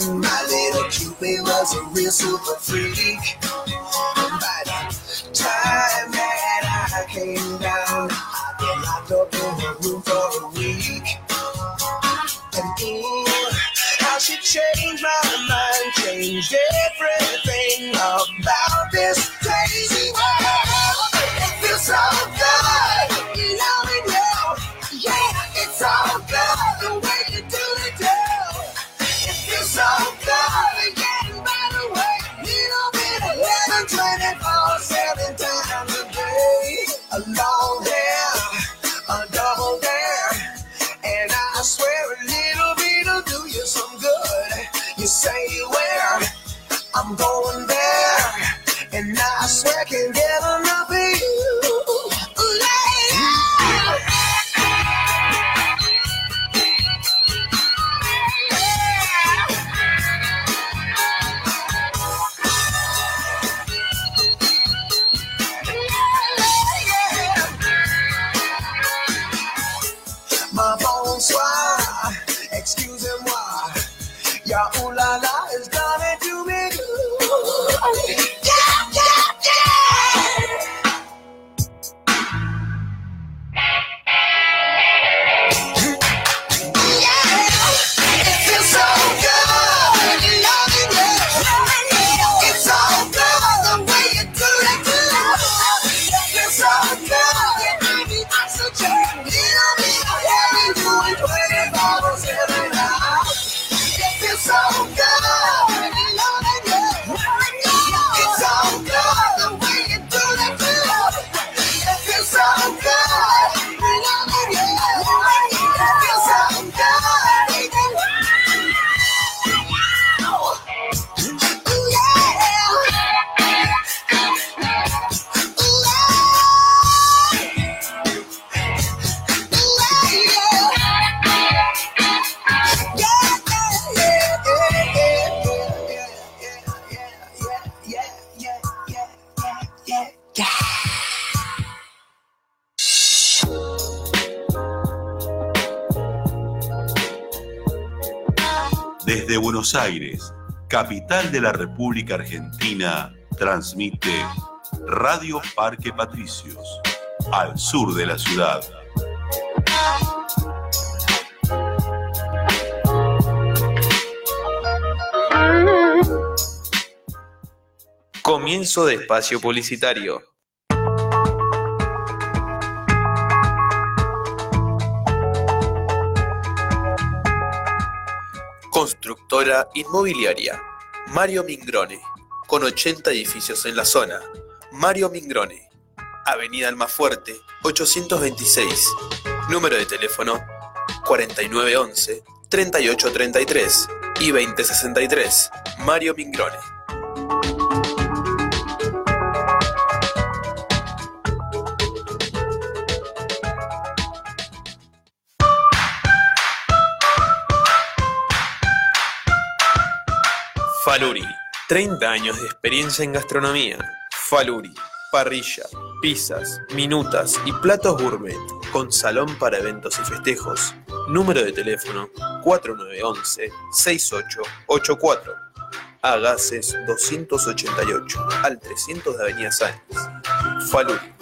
my little Cupid was a real super freak. By the time that I came down, I've been locked up in her room for a week. And ooh, how she changed my mind, changed everything Aires, capital de la República Argentina, transmite Radio Parque Patricios, al sur de la ciudad. Comienzo de espacio publicitario. Inmobiliaria. Mario Mingrone. Con 80 edificios en la zona. Mario Mingrone. Avenida Almafuerte, 826. Número de teléfono 4911 3833 y 2063. Mario Mingrone. Faluri, 30 años de experiencia en gastronomía. Faluri, parrilla, pizzas, minutas y platos gourmet, con salón para eventos y festejos. Número de teléfono 4911-6884. Agases 288 al 300 de Avenida Sáenz. Faluri.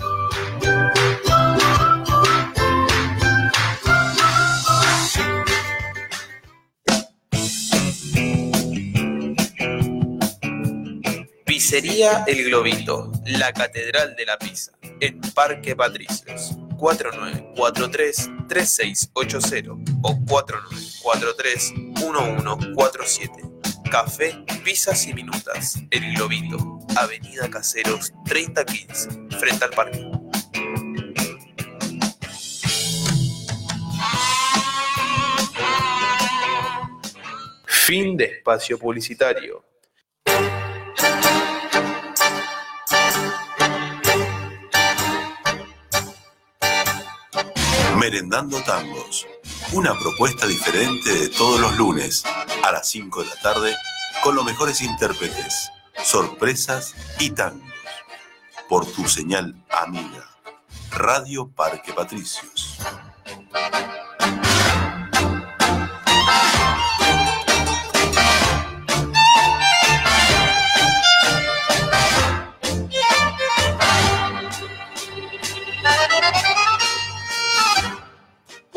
Pizzería El Globito, la Catedral de la Pizza, en Parque Patricios, 4943-3680 o 4943-1147. Café, pizzas y minutas, El Globito, Avenida Caseros 3015, frente al parque. Fin de espacio publicitario. Merendando Tangos, una propuesta diferente de todos los lunes a las 5 de la tarde con los mejores intérpretes, sorpresas y tangos. Por tu señal amiga, Radio Parque Patricios.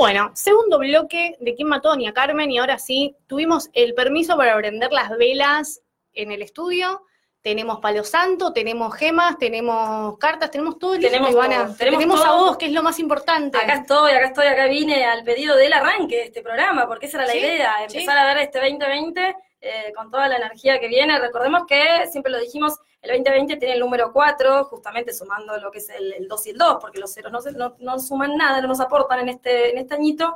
Bueno, segundo bloque de quién mató a Doña Carmen y ahora sí, tuvimos el permiso para prender las velas en el estudio. Tenemos palo santo, tenemos gemas, tenemos cartas, tenemos todo listo, Tenemos Ivana. todo, tenemos tenemos a vos, que es lo más importante. Acá estoy, acá estoy, acá vine al pedido del arranque de este programa, porque esa era la Sí, idea, sí. empezar a ver este 2020 eh, con toda la energía que viene. Recordemos que, siempre lo dijimos, el 2020 tiene el número 4, justamente sumando lo que es el, el 2 y el 2, porque los ceros no, no, no suman nada, no nos aportan en este, en este añito.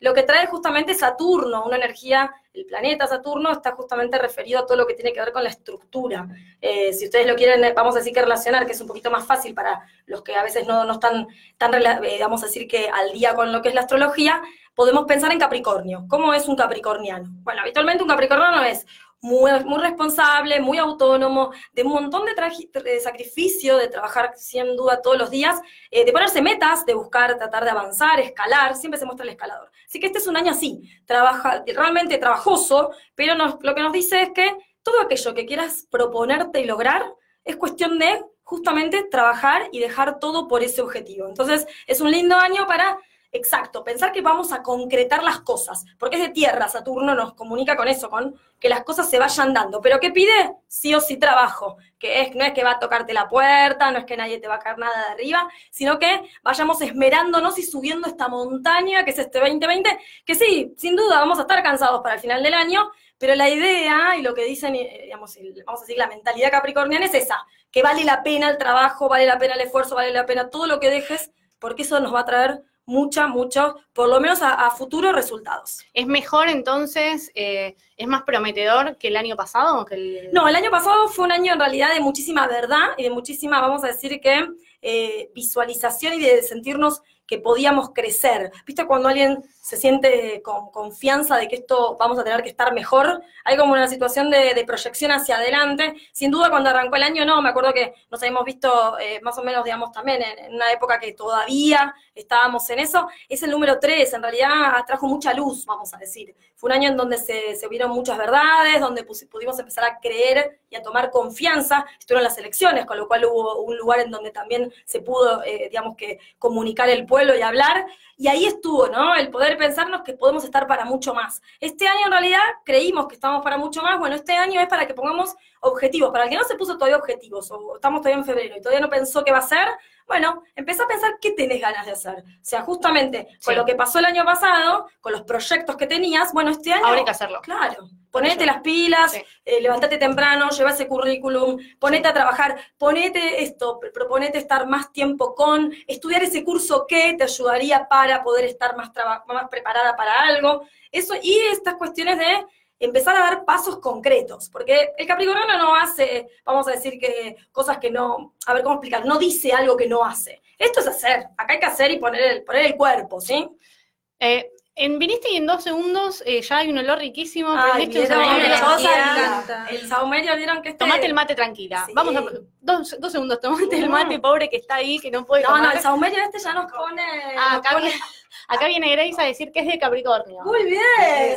Lo que trae justamente Saturno, una energía, el planeta Saturno está justamente referido a todo lo que tiene que ver con la estructura. Eh, si ustedes lo quieren, vamos a decir que relacionar, que es un poquito más fácil para los que a veces no, no están tan, eh, vamos a decir que al día con lo que es la astrología, podemos pensar en Capricornio. ¿Cómo es un capricorniano? Bueno, habitualmente un capricorniano es muy, responsable, muy autónomo, de un montón de, de sacrificio, de trabajar sin duda todos los días, eh, de ponerse metas, de buscar, tratar de avanzar, escalar, siempre se muestra el escalador. Así que este es un año así, trabaja, realmente trabajoso, pero lo que nos dice es que todo aquello que quieras proponerte y lograr es cuestión de justamente trabajar y dejar todo por ese objetivo. Entonces, es un lindo año para Exacto, pensar que vamos a concretar las cosas, porque es de tierra, Saturno nos comunica con eso, con que las cosas se vayan dando. Pero ¿qué pide? Sí o sí trabajo, que es, no es que va a tocarte la puerta, no es que nadie te va a caer nada de arriba, sino que vayamos esmerándonos y subiendo esta montaña que es este 2020, que sí, sin duda vamos a estar cansados para el final del año, pero la idea y lo que dicen, eh, digamos, vamos a decir, la mentalidad capricorniana es esa, que vale la pena el trabajo, vale la pena el esfuerzo, vale la pena todo lo que dejes, porque eso nos va a traer mucha, mucho, por lo menos a, a futuros resultados. ¿Es mejor entonces, eh, es más prometedor que el año pasado? Que el... No, el año pasado fue un año en realidad de muchísima verdad y de muchísima, vamos a decir que, eh, visualización y de sentirnos que podíamos crecer. ¿Viste cuando alguien se siente con confianza de que esto vamos a tener que estar mejor? Hay como una situación de, proyección hacia adelante. Sin duda cuando arrancó el año, no, me acuerdo que nos habíamos visto eh, más o menos, digamos, también en, en una época que todavía estábamos en eso. Es el número 3, en realidad trajo mucha luz, vamos a decir. Fue un año en donde se, se vieron muchas verdades, donde pudimos empezar a creer y a tomar confianza. Estuvieron las elecciones, con lo cual hubo un lugar en donde también se pudo, eh, digamos que, comunicar el pueblo y hablar. Y ahí estuvo, ¿no? El poder pensarnos que podemos estar para mucho más. Este año en realidad creímos que estamos para mucho más. Bueno, este año es para que pongamos objetivos. Para el que no se puso todavía objetivos, o estamos todavía en febrero y todavía no pensó qué va a hacer, bueno, empezá a pensar qué tenés ganas de hacer. O sea, justamente con lo que pasó el año pasado, con los proyectos que tenías, bueno, este año... Ahora hay que hacerlo. Claro. Ponete las pilas, Sí. eh, levantate temprano, lleva ese currículum, ponete a trabajar, ponete esto, pr- proponete estar más tiempo con, estudiar ese curso que te ayudaría para poder estar más, más preparada para algo. Eso, y estas cuestiones de empezar a dar pasos concretos, porque el Capricornio no hace, vamos a decir que cosas que no, a ver cómo explicar, no dice algo que no hace. Esto es hacer, acá hay que hacer y poner el, poner el cuerpo, ¿sí? Eh, en viniste y en dos segundos eh, ya hay un olor riquísimo. Ay, prendiste un saumerio. el- saumerio, vieron que este... Tomate el mate tranquila. Sí. Vamos a. Dos, dos segundos, tomate el mate pobre que está ahí, que no puede No, no, el saumerio este ya nos pone... Ah, nos acá, pone- viene, acá viene Grace a decir que es de Capricornio. Muy bien,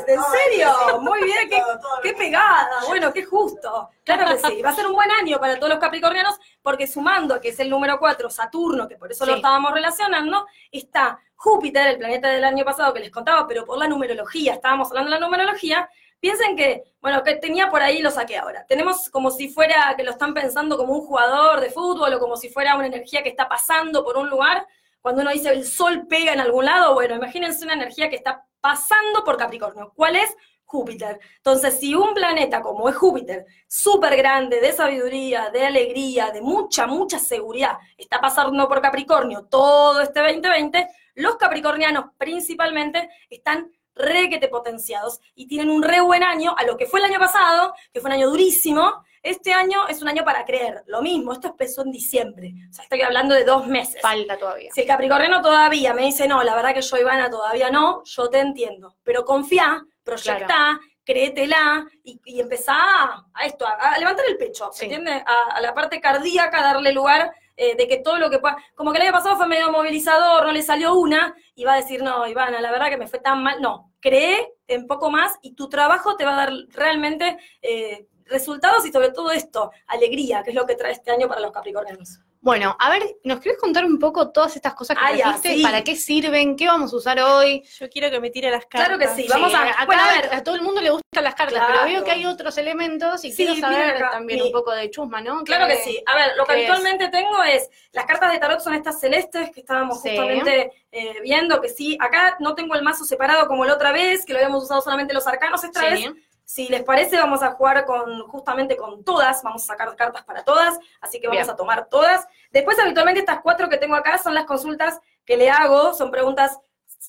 en serio, muy bien, qué, qué pegada, bueno, qué justo. Claro que sí, va a ser un buen año para todos los capricornianos, porque sumando, que es el número 4, Saturno, que por eso lo estábamos relacionando, está Júpiter, el planeta del año pasado que les contaba, pero por la numerología, estábamos hablando de la numerología, piensen que, bueno, que tenía por ahí, lo saqué ahora. Tenemos como si fuera que lo están pensando como un jugador de fútbol o como si fuera una energía que está pasando por un lugar. Cuando uno dice el sol pega en algún lado, bueno, imagínense una energía que está pasando por Capricornio. ¿Cuál es? Júpiter. Entonces, si un planeta como es Júpiter, súper grande, de sabiduría, de alegría, de mucha, mucha seguridad, está pasando por Capricornio todo este 2020, los capricornianos principalmente están requete potenciados y tienen un re buen año a lo que fue el año pasado, que fue un año durísimo. Este año es un año para creer. Lo mismo, esto empezó en diciembre. O sea, estoy hablando de dos meses. Falta todavía. Si el Capricorniano todavía me dice, no, la verdad que yo, Ivana, todavía no, yo te entiendo. Pero confía, proyectá, créetela y, y empezá a, a esto, a, a levantar el pecho, Sí. ¿entiendes? A, a la parte cardíaca, darle lugar eh, de que todo lo que pueda. Como que el año pasado fue medio movilizador, no le salió una, y va a decir, no, Ivana, la verdad que me fue tan mal. No, cree en poco más y tu trabajo te va a dar realmente eh, resultados y sobre todo esto, alegría, que es lo que trae este año para los capricornianos. Bueno, a ver, ¿nos querés contar un poco todas estas cosas que Ah, ya, trajiste? sí. ¿Para qué sirven? ¿Qué vamos a usar hoy? Yo quiero que me tire las cartas. Claro que sí, vamos a... acá bueno, a ver, a todo el mundo le gustan las cartas, Claro. pero veo que hay otros elementos y Sí, quiero saber también mi- un poco de chusma, ¿no? Claro que ¿Qué- sí. A ver, lo que qué es? habitualmente tengo es, las cartas de tarot son estas celestes que estábamos Sí. justamente eh, viendo, que sí, acá no tengo el mazo separado como la otra vez, que lo habíamos usado solamente los arcanos esta Sí. vez. Si les parece, vamos a jugar con justamente con todas, vamos a sacar cartas para todas, así que vamos Bien. a tomar todas. Después, habitualmente, estas cuatro que tengo acá son las consultas que le hago, son preguntas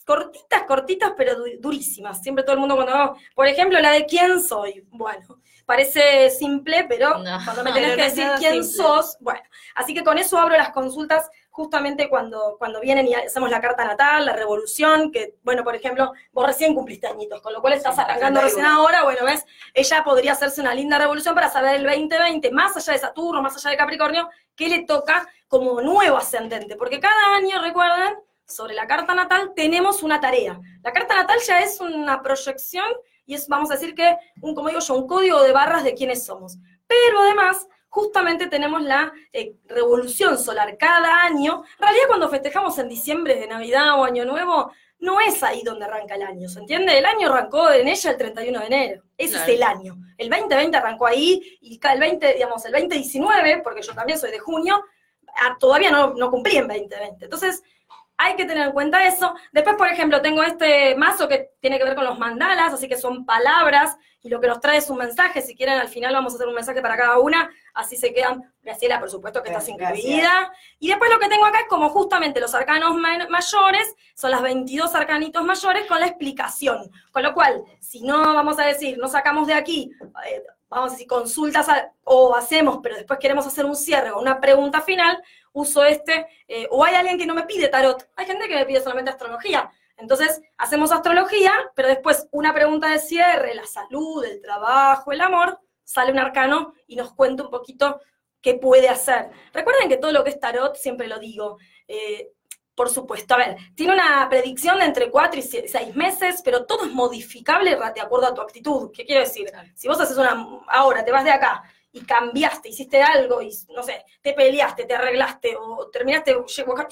cortitas, cortitas, pero du- durísimas. Siempre todo el mundo cuando, por ejemplo, la de quién soy. Bueno, parece simple, pero No. cuando me tenés que decir quién simple. sos, bueno. Así que con eso abro las consultas justamente cuando, cuando vienen y hacemos la carta natal, la revolución, que, bueno, por ejemplo, vos recién cumpliste añitos, con lo cual estás arrancando recién ahora, bueno, ves, ella podría hacerse una linda revolución para saber el 2020, más allá de Saturno, más allá de Capricornio, qué le toca como nuevo ascendente, porque cada año, recuerden, sobre la carta natal tenemos una tarea. La carta natal ya es una proyección y es, vamos a decir que, un, como digo yo, un código de barras de quiénes somos. Pero además, justamente tenemos la eh, revolución solar cada año. En realidad, cuando festejamos en diciembre de Navidad o Año Nuevo, no es ahí donde arranca el año, ¿se entiende? El año arrancó en ella el 31 de enero. Ese Claro. es el año. El 2020 arrancó ahí y el 20, digamos, el 2019, porque yo también soy de junio, ah, todavía no, no cumplí en 2020. Entonces, hay que tener en cuenta eso. Después, por ejemplo, tengo este mazo que tiene que ver con los mandalas, así que son palabras y lo que nos trae es un mensaje. Si quieren, al final vamos a hacer un mensaje para cada una, así se quedan. Graciela, por supuesto que estás Gracias. incluida. Y después lo que tengo acá es como justamente los arcanos ma- mayores, son las 22 arcanitos mayores con la explicación. Con lo cual, si no vamos a decir, no sacamos de aquí, eh, vamos a decir, consultas a- o hacemos, pero después queremos hacer un cierre o una pregunta final, uso este, eh, o hay alguien que no me pide tarot, hay gente que me pide solamente astrología. Entonces, hacemos astrología, pero después una pregunta de cierre, la salud, el trabajo, el amor, sale un arcano y nos cuenta un poquito qué puede hacer. Recuerden que todo lo que es tarot, siempre lo digo, eh, por supuesto, a ver, tiene una predicción de entre 4 y 6 meses, pero todo es modificable de acuerdo a tu actitud. ¿Qué quiero decir? Si vos haces una, ahora te vas de acá y cambiaste, hiciste algo y, no sé, te peleaste, te arreglaste o terminaste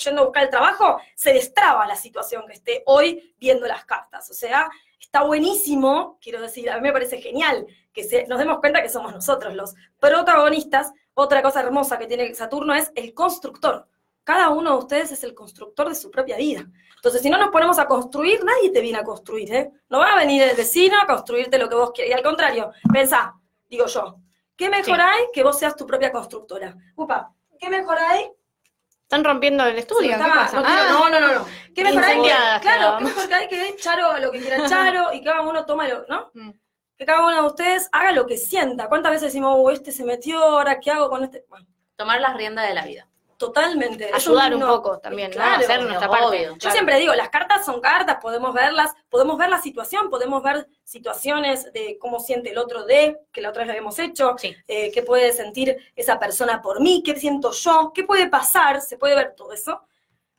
yendo a buscar el trabajo, se destraba la situación que esté hoy viendo las cartas. O sea, está buenísimo, quiero decir, a mí me parece genial que se- nos demos cuenta que somos nosotros los protagonistas. Otra cosa hermosa que tiene Saturno es el constructor. Cada uno de ustedes es el constructor de su propia vida. Entonces, si no nos ponemos a construir, nadie te viene a construir, ¿eh? No va a venir el vecino a construirte lo que vos quieras. Y al contrario, pensá, digo yo, ¿qué mejor Sí. hay que vos seas tu propia constructora? Upa, ¿qué mejor hay? Están rompiendo el estudio, Sí, ¿qué está- pasa? no, Ah, no, no, no, no. ¿Qué mejor hay que, claro, qué mejor que hay que Charo lo que quiera Charo y cada uno toma lo, ¿no? Mm. Que cada uno de ustedes haga lo que sienta. ¿Cuántas veces decimos, "Uh, este se metió, ahora qué hago con este? Bueno, Tomar las riendas de la vida. Totalmente. Ayudar un no- poco también, ¿no? Claro, Hacer nuestra parte. obvio. Yo Claro. siempre digo, las cartas son cartas, podemos verlas, podemos ver la situación, podemos ver situaciones de cómo siente el otro de, que la otra vez lo habíamos hecho, Sí. eh, qué puede sentir esa persona por mí, qué siento yo, qué puede pasar, se puede ver todo eso.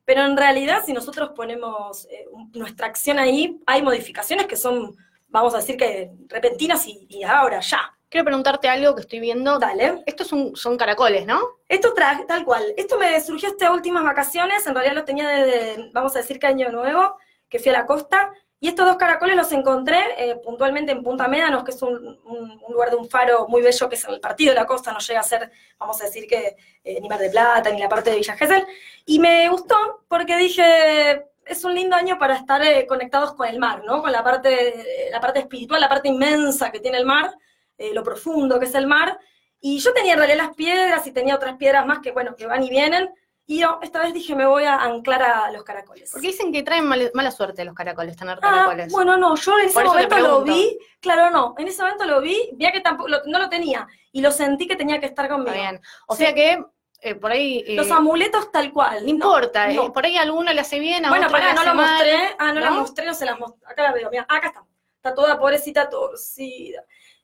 Pero en realidad, si nosotros ponemos eh, nuestra acción ahí, hay modificaciones que son, vamos a decir que repentinas y, y ahora, ya. Quiero preguntarte algo que estoy viendo. Dale. Estos son, son caracoles, ¿no? Esto tra- tal cual. Esto me surgió estas últimas vacaciones, en realidad los tenía desde, vamos a decir que año nuevo, que fui a la costa, y estos dos caracoles los encontré eh, puntualmente en Punta Médanos, que es un, un- un lugar de un faro muy bello, que es en el partido de la costa, no llega a ser, vamos a decir que eh, ni Mar de Plata, ni la parte de Villa Gesell, y me gustó porque dije, es un lindo año para estar eh, conectados con el mar, ¿no? Con la parte, la parte espiritual, la parte inmensa que tiene el mar, eh, lo profundo que es el mar, y yo tenía en realidad las piedras y tenía otras piedras más que, bueno, que van y vienen. Y yo esta vez dije, me voy a anclar a los caracoles. Porque dicen que traen mal- mala suerte los caracoles, tener Ah, caracoles. bueno, no, yo en ese momento lo vi, claro, no, en ese momento lo vi, vi que tampoco, lo- no lo tenía, y lo sentí que tenía que estar conmigo. Bien. O Sí. sea que eh, por ahí. eh, Los amuletos tal cual. no importa, no. eh, por ahí a alguno le hace bien, a Bueno, otro pará, le no hace lo mal. mostré, ah, no, la ¿no? mostré, no se las mostré, acá la veo, mira, acá está, está toda pobrecita torcida.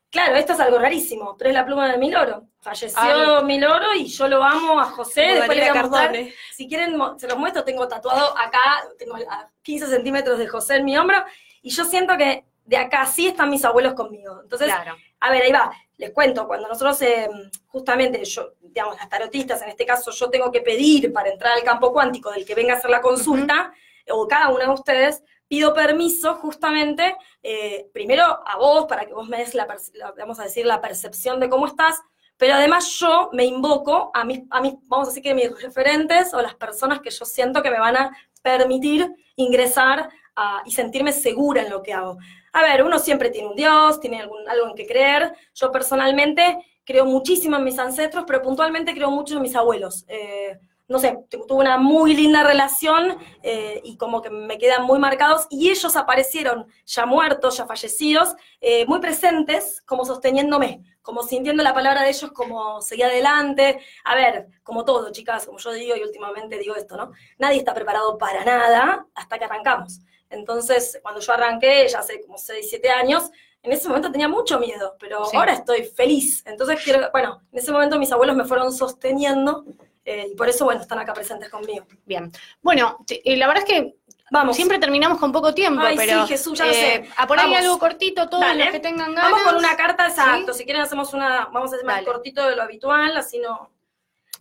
Claro, esto es algo rarísimo, pero es la pluma de mi loro. Falleció mi loro y yo lo amo a José, Como después le voy a mostrar. Si quieren, se los muestro, tengo tatuado acá, tengo a 15 centímetros de José en mi hombro, y yo siento que de acá sí están mis abuelos conmigo. Entonces, Claro. a ver, ahí va, les cuento, cuando nosotros, eh, justamente, yo, digamos, las tarotistas, en este caso, yo tengo que pedir para entrar al campo cuántico del que venga a hacer la consulta, o cada una de ustedes, pido permiso justamente, eh, primero a vos, para que vos me des la, la- vamos a decir, la percepción de cómo estás, pero además yo me invoco a mis, a mis, vamos a decir que mis referentes o las personas que yo siento que me van a permitir ingresar a- y sentirme segura en lo que hago. A ver, uno siempre tiene un Dios, tiene algún, algo en que creer. Yo personalmente creo muchísimo en mis ancestros, pero puntualmente creo mucho en mis abuelos. Eh, no sé, tu- tuve una muy linda relación eh, y como que me quedan muy marcados y ellos aparecieron ya muertos, ya fallecidos, eh, muy presentes, como sosteniéndome, como sintiendo la palabra de ellos como seguir adelante. A ver, como todo, chicas, como yo digo y últimamente digo esto, ¿no? Nadie está preparado para nada hasta que arrancamos. Entonces, cuando yo arranqué, ya hace como 6, 7 años, en ese momento tenía mucho miedo, pero Sí. ahora estoy feliz. Entonces, quiero, bueno, en ese momento mis abuelos me fueron sosteniendo eh, y por eso, bueno, están acá presentes conmigo. Bien. Bueno, eh, la verdad es que Vamos. siempre terminamos con poco tiempo, Ay, sí, pero Jesús, ya lo eh, sé. a por ahí Vamos. algo cortito, todos Dale. los que tengan ganas. Vamos con una carta, exacto. ¿Sí? Si quieren hacemos una, vamos a hacer más Dale. cortito de lo habitual, así no.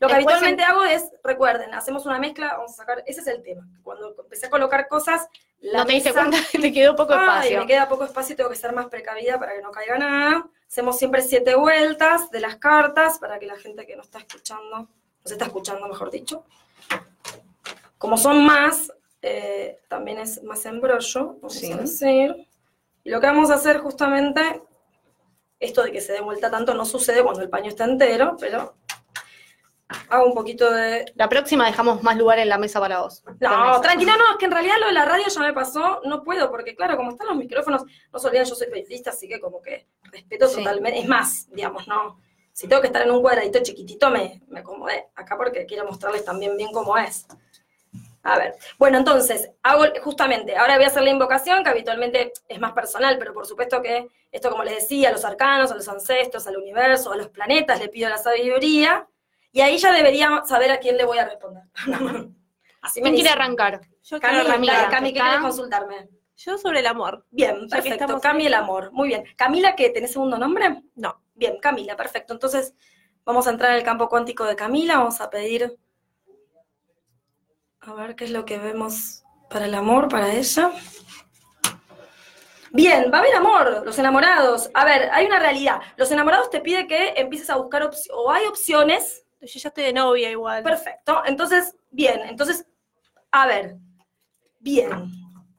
Lo que Después habitualmente en- hago es, recuerden, hacemos una mezcla, vamos a sacar, ese es el tema. Cuando empecé a colocar cosas, la No te diste mesa- cuenta que te quedó poco Ay, espacio. me queda poco espacio y tengo que ser más precavida para que no caiga nada. Hacemos siempre siete vueltas de las cartas para que la gente que no está escuchando, nos está escuchando, mejor dicho. Como son más, eh, también es más embrollo, vamos Sí. a decir. Y lo que vamos a hacer justamente, esto de que se dé vuelta tanto no sucede cuando el paño está entero, pero hago un poquito de La próxima dejamos más lugar en la mesa para vos. no, tranquila, no, es que en realidad lo de la radio ya me pasó, no puedo, porque claro, como están los micrófonos, no se olviden, yo soy periodista, así que como que respeto Sí. totalmente, es más, digamos, no, si tengo que estar en un cuadradito chiquitito, me, me acomodé acá porque quiero mostrarles también bien cómo es. A ver, bueno, entonces, hago justamente, ahora voy a hacer la invocación, que habitualmente es más personal, pero por supuesto que esto, como les decía, a los arcanos, a los ancestros, al universo, a los planetas, le pido la sabiduría, y ahí ya debería saber a quién le voy a responder. Así me ¿Quién quiere arrancar? Yo Cami, quiero arrancar. Cami, ¿qué ¿Está? querés consultarme? Yo sobre el amor. Bien, Ya perfecto. estamos Cami ahí. el amor. Muy bien. Camila, ¿qué? ¿Tenés segundo nombre? No. Bien, Camila, perfecto. Entonces, vamos a entrar en el campo cuántico de Camila. Vamos a pedir. A ver qué es lo que vemos para el amor, para ella. Bien, va a haber amor, los enamorados. A ver, hay una realidad. Los enamorados te pide que empieces a buscar opciones, o hay opciones Yo ya estoy de novia igual. Perfecto. Entonces, bien, entonces, a ver, bien,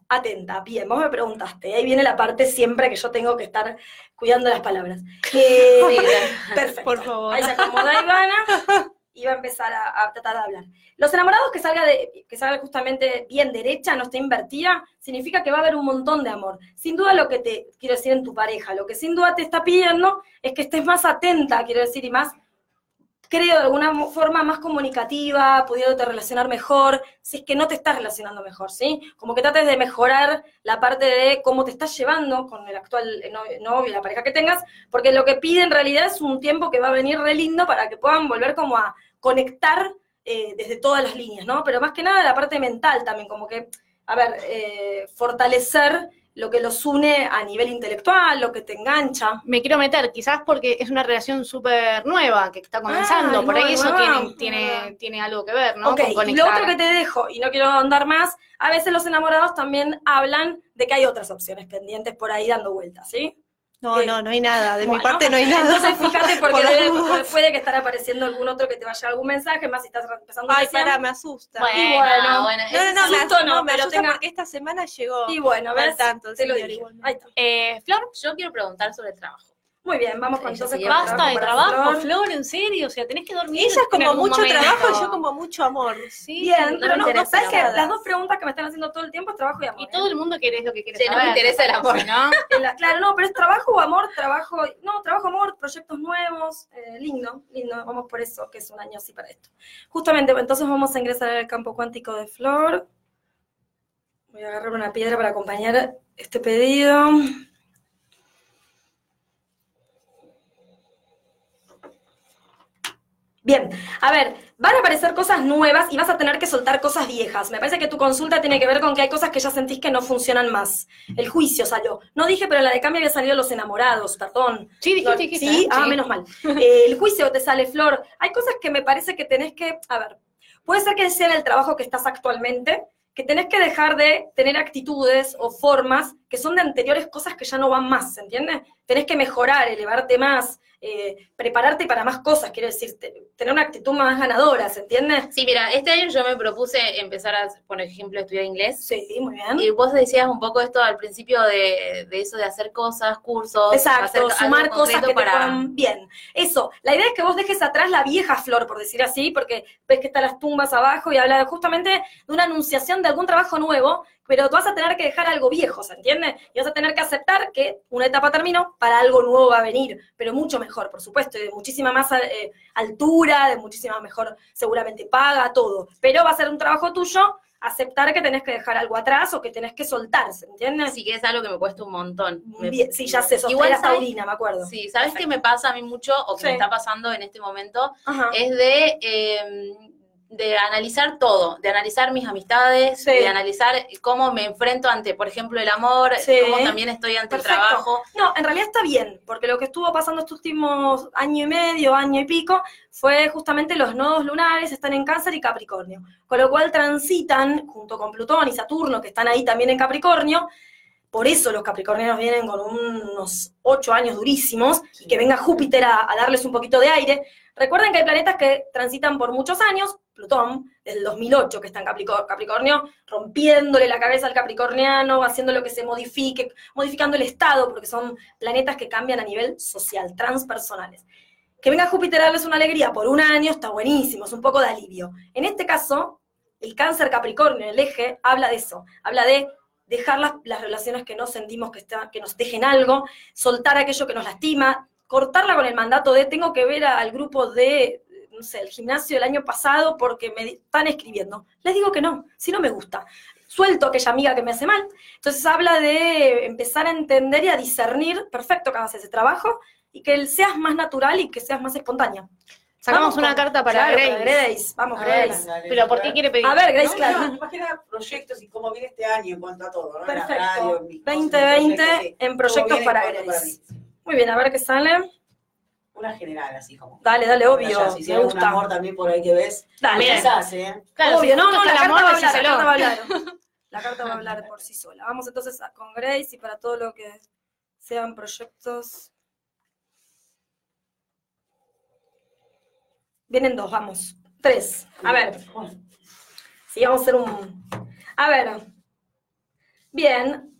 atenta, bien, vos me preguntaste, ahí viene la parte siempre que yo tengo que estar cuidando las palabras. Eh, perfecto. Por favor. Ahí se acomoda Ivana y va a empezar a, a tratar de hablar. Los enamorados que salga de, que salga justamente bien derecha, no esté invertida, significa que va a haber un montón de amor. Sin duda lo que te quiero decir en tu pareja, lo que sin duda te está pidiendo es que estés más atenta, quiero decir, y más creo, de alguna forma más comunicativa, pudiéndote relacionar mejor, si es que no te estás relacionando mejor, ¿sí? Como que trates de mejorar la parte de cómo te estás llevando con el actual novio, la pareja que tengas, porque lo que pide en realidad es un tiempo que va a venir re lindo para que puedan volver como a conectar eh, desde todas las líneas, ¿no? Pero más que nada la parte mental también, como que, a ver, eh, fortalecer lo que los une a nivel intelectual, lo que te engancha. Me quiero meter, quizás porque es una relación súper nueva que está comenzando, Ah, por ahí eso tiene, tiene, tiene algo que ver, ¿no? Ok, Con y lo otro que te dejo, y no quiero andar más, a veces los enamorados también hablan de que hay otras opciones pendientes por ahí dando vueltas, ¿sí? No, Eh, no, no hay nada. De mi parte no hay nada. Entonces fíjate porque dudas. puede que estar apareciendo algún otro que te vaya algún mensaje, más si estás empezando Ay, recién. para, me asusta. Bueno, Y bueno, bueno, No, no, no, me, Susto asusta, no, no, me pero asusta tenga- porque esta semana llegó. Y bueno, ¿ves? tanto, te lo igualmente. Ahí está. Eh, Flor, yo quiero preguntar sobre el trabajo. Muy bien, vamos con entonces el basta de trabajo, Flor. Flor, en serio, o sea, tenés que dormir. Ella es como mucho momento. trabajo y yo como mucho amor. Sí, Bien, no pero no, no, ¿sabes qué? nada. Las dos preguntas que me están haciendo todo el tiempo es trabajo y amor. Y ¿eh? todo el mundo quiere lo que quiere Sí, no me saber. interesa el amor. ¿no? La- claro, no, pero es trabajo o amor, trabajo, no, trabajo, amor, proyectos nuevos, eh, lindo, lindo, vamos por eso, que es un año así para esto. Justamente, entonces vamos a ingresar al campo cuántico de Flor. Voy a agarrar una piedra para acompañar este pedido. Bien, a ver, van a aparecer cosas nuevas y vas a tener que soltar cosas viejas. Me parece que tu consulta tiene que ver con que hay cosas que ya sentís que no funcionan más. El juicio salió. No dije, pero en la de cambio había salido los enamorados, perdón. Sí, dijiste, No, dijiste, Sí, ¿eh? ah, Sí. menos mal. Eh, el juicio te sale flor. Hay cosas que me parece que tenés que, a ver, puede ser que sea en el trabajo que estás actualmente, que tenés que dejar de tener actitudes o formas que son de anteriores cosas que ya no van más, ¿se entiende? Tenés que mejorar, elevarte más, eh, prepararte para más cosas, quiero decir, te- tener una actitud más ganadora, ¿se entiende? Sí, mira, este año yo me propuse empezar a, por ejemplo, estudiar inglés. Sí, muy bien. Y vos decías un poco esto al principio de, de eso de hacer cosas, cursos, Exacto, sumar cosas te para... bien. Eso, la idea es que vos dejes atrás la vieja flor, por decir así, porque ves que están las tumbas abajo y habla justamente de una anunciación de algún trabajo nuevo, pero tú vas a tener que dejar algo viejo, ¿se entiende? Y vas a tener que aceptar que una etapa terminó, para algo nuevo va a venir, pero mucho mejor, por supuesto, de muchísima más eh, altura, de muchísima mejor, seguramente paga, todo. Pero va a ser un trabajo tuyo aceptar que tenés que dejar algo atrás o que tenés que soltar, ¿se entiende? Sí, que es algo que me cuesta un montón. Bien, sí, ya sé, Igual, ¿sabes? taurina, me acuerdo. Sí, ¿sabes qué me pasa a mí mucho o que Sí. me está pasando en este momento? Ajá. Es de, eh, de analizar todo, de analizar mis amistades, Sí. de analizar cómo me enfrento ante, por ejemplo, el amor, Sí. cómo también estoy ante Perfecto. el trabajo. No, en realidad está bien, porque lo que estuvo pasando estos últimos año y medio, año y pico, fue justamente los nodos lunares están en Cáncer y Capricornio, con lo cual transitan junto con Plutón y Saturno, que están ahí también en Capricornio. Por eso los capricornianos vienen con unos ocho años durísimos y que venga Júpiter a, a darles un poquito de aire. Recuerden que hay planetas que transitan por muchos años, Plutón, desde el 2008 que está en Capricor- Capricornio, rompiéndole la cabeza al capricorniano, haciendo lo que se modifique, modificando el estado, porque son planetas que cambian a nivel social, transpersonales. Que venga Júpiter a darles una alegría por un año está buenísimo, es un poco de alivio. En este caso, el cáncer Capricornio, el eje, habla de eso, habla de dejar las, relaciones que no sentimos que, que nos dejen algo, soltar aquello que nos lastima, cortarla con el mandato de tengo que ver al grupo de, no sé, el gimnasio del año pasado porque me están escribiendo. Les digo que no, si no me gusta. Suelto a aquella amiga que me hace mal. Entonces habla de empezar a entender y a discernir, perfecto que hagas ese trabajo, y que seas más natural y que seas más espontánea. Sacamos Vamos una con- carta para claro, Grace. Grace. Vamos, A Grace. dale, Pero ¿por qué quiere pedir? A ver, Grace, No, claro. no, más que nada proyectos y cómo viene este año en cuanto a todo, ¿no? Perfecto. radio, en mis cosas, 2020 proyectos, sí. en proyectos para Grace. Muy bien, a ver qué sale. Una general, así como. Dale, dale, obvio, si me hicieron un gusta. amor también por ahí que ves. Dale. Quizás, ¿eh? Claro, Obvio, no, no, la carta amor, va a hablar, la carta va a hablar. La carta va a hablar por sí sola. Vamos entonces a- con Grace y para todo lo que sean proyectos. Vienen dos, vamos. Tres. A ver. Sí, vamos a hacer un. A ver. Bien.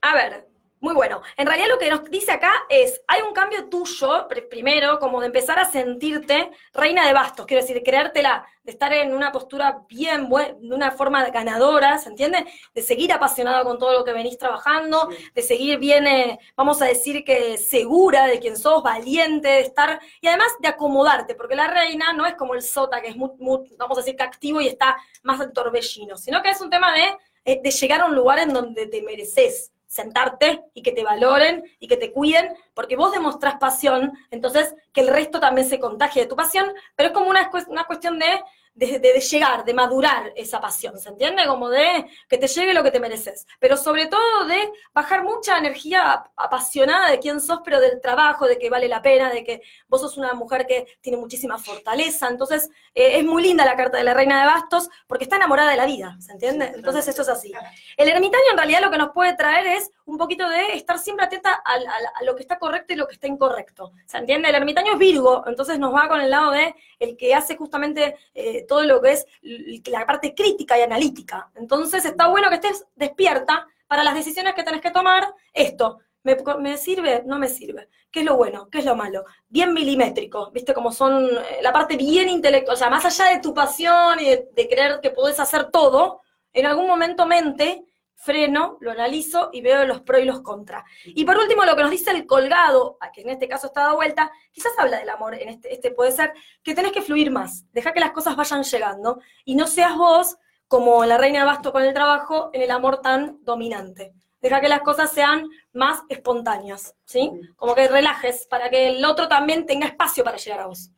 A ver. Muy bueno. En realidad lo que nos dice acá es, hay un cambio tuyo, pr- primero, como de empezar a sentirte reina de bastos, quiero decir, de creértela, de estar en una postura bien, buen- de una forma ganadora, ¿se entiende? De seguir apasionada con todo lo que venís trabajando, de seguir bien, eh, vamos a decir que segura de quién sos, valiente, de estar, y además de acomodarte, porque la reina no es como el sota, que es muy, muy, vamos a decir que activo y está más al torbellino, sino que es un tema de, eh, de llegar a un lugar en donde te mereces sentarte y que te valoren y que te cuiden, porque vos demostrás pasión, entonces que el resto también se contagie de tu pasión, pero es como una, una cuestión de, de, de- de llegar, de madurar esa pasión, ¿se entiende? Como de que te llegue lo que te mereces, pero sobre todo de bajar mucha energía ap- apasionada de quién sos, pero del trabajo, de que vale la pena, de que vos sos una mujer que tiene muchísima fortaleza, entonces eh, es muy linda la carta de la reina de bastos porque está enamorada de la vida, ¿se entiende? Entonces eso es así. El ermitaño en realidad lo que nos puede traer es un poquito de estar siempre atenta a, lo que está correcto y lo que está incorrecto. ¿Se entiende? El ermitaño es Virgo, entonces nos va con el lado de el que hace justamente eh, todo lo que es la parte crítica y analítica. Entonces está bueno que estés despierta para las decisiones que tenés que tomar. Esto, ¿me, me sirve? No me sirve. ¿Qué es lo bueno? ¿Qué es lo malo? Bien milimétrico, ¿viste? Como son eh, la parte bien intelectual, o sea, más allá de tu pasión y de, de creer que podés hacer todo, en algún momento mente, freno, lo analizo y veo los pros y los contras. Y por último, lo que nos dice el colgado, a que en este caso está dado vuelta, quizás habla del amor, en este, este puede ser que tenés que fluir más, deja que las cosas vayan llegando y no seas vos como la reina de basto con el trabajo en el amor tan dominante. Deja que las cosas sean más espontáneas, ¿sí? Como que relajes para que el otro también tenga espacio para llegar a vos.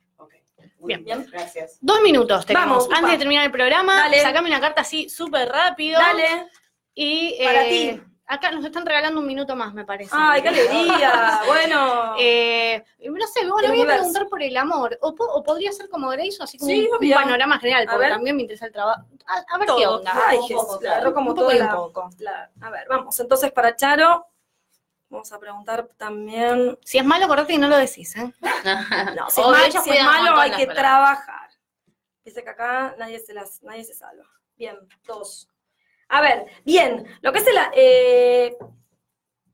Muy Bien. Gracias. Dos minutos tenemos. Vamos, Antes upa. de terminar el programa, Dale. sacame una carta así súper rápido. Dale. Y Para eh, ti. acá nos están regalando un minuto más, me parece. ¡Ay, qué alegría! Bueno. Eh, no sé, El voy a preguntar por el amor. O, po- o podría ser como Grace, así como Sí, un, un panorama general, porque también me interesa el trabajo. A, a ver Todo. qué onda. Ay, Un poco, agarró como un poco toda y un la- poco. la- a ver, vamos. Entonces, para Charo, Vamos a preguntar también. Si es malo, acordate que no lo decís, ¿eh? No, si es, mal- si malo hay que palabras. trabajar. Dice que acá nadie se, las, nadie se salva. Bien, dos. A ver, bien, lo que es el... eh,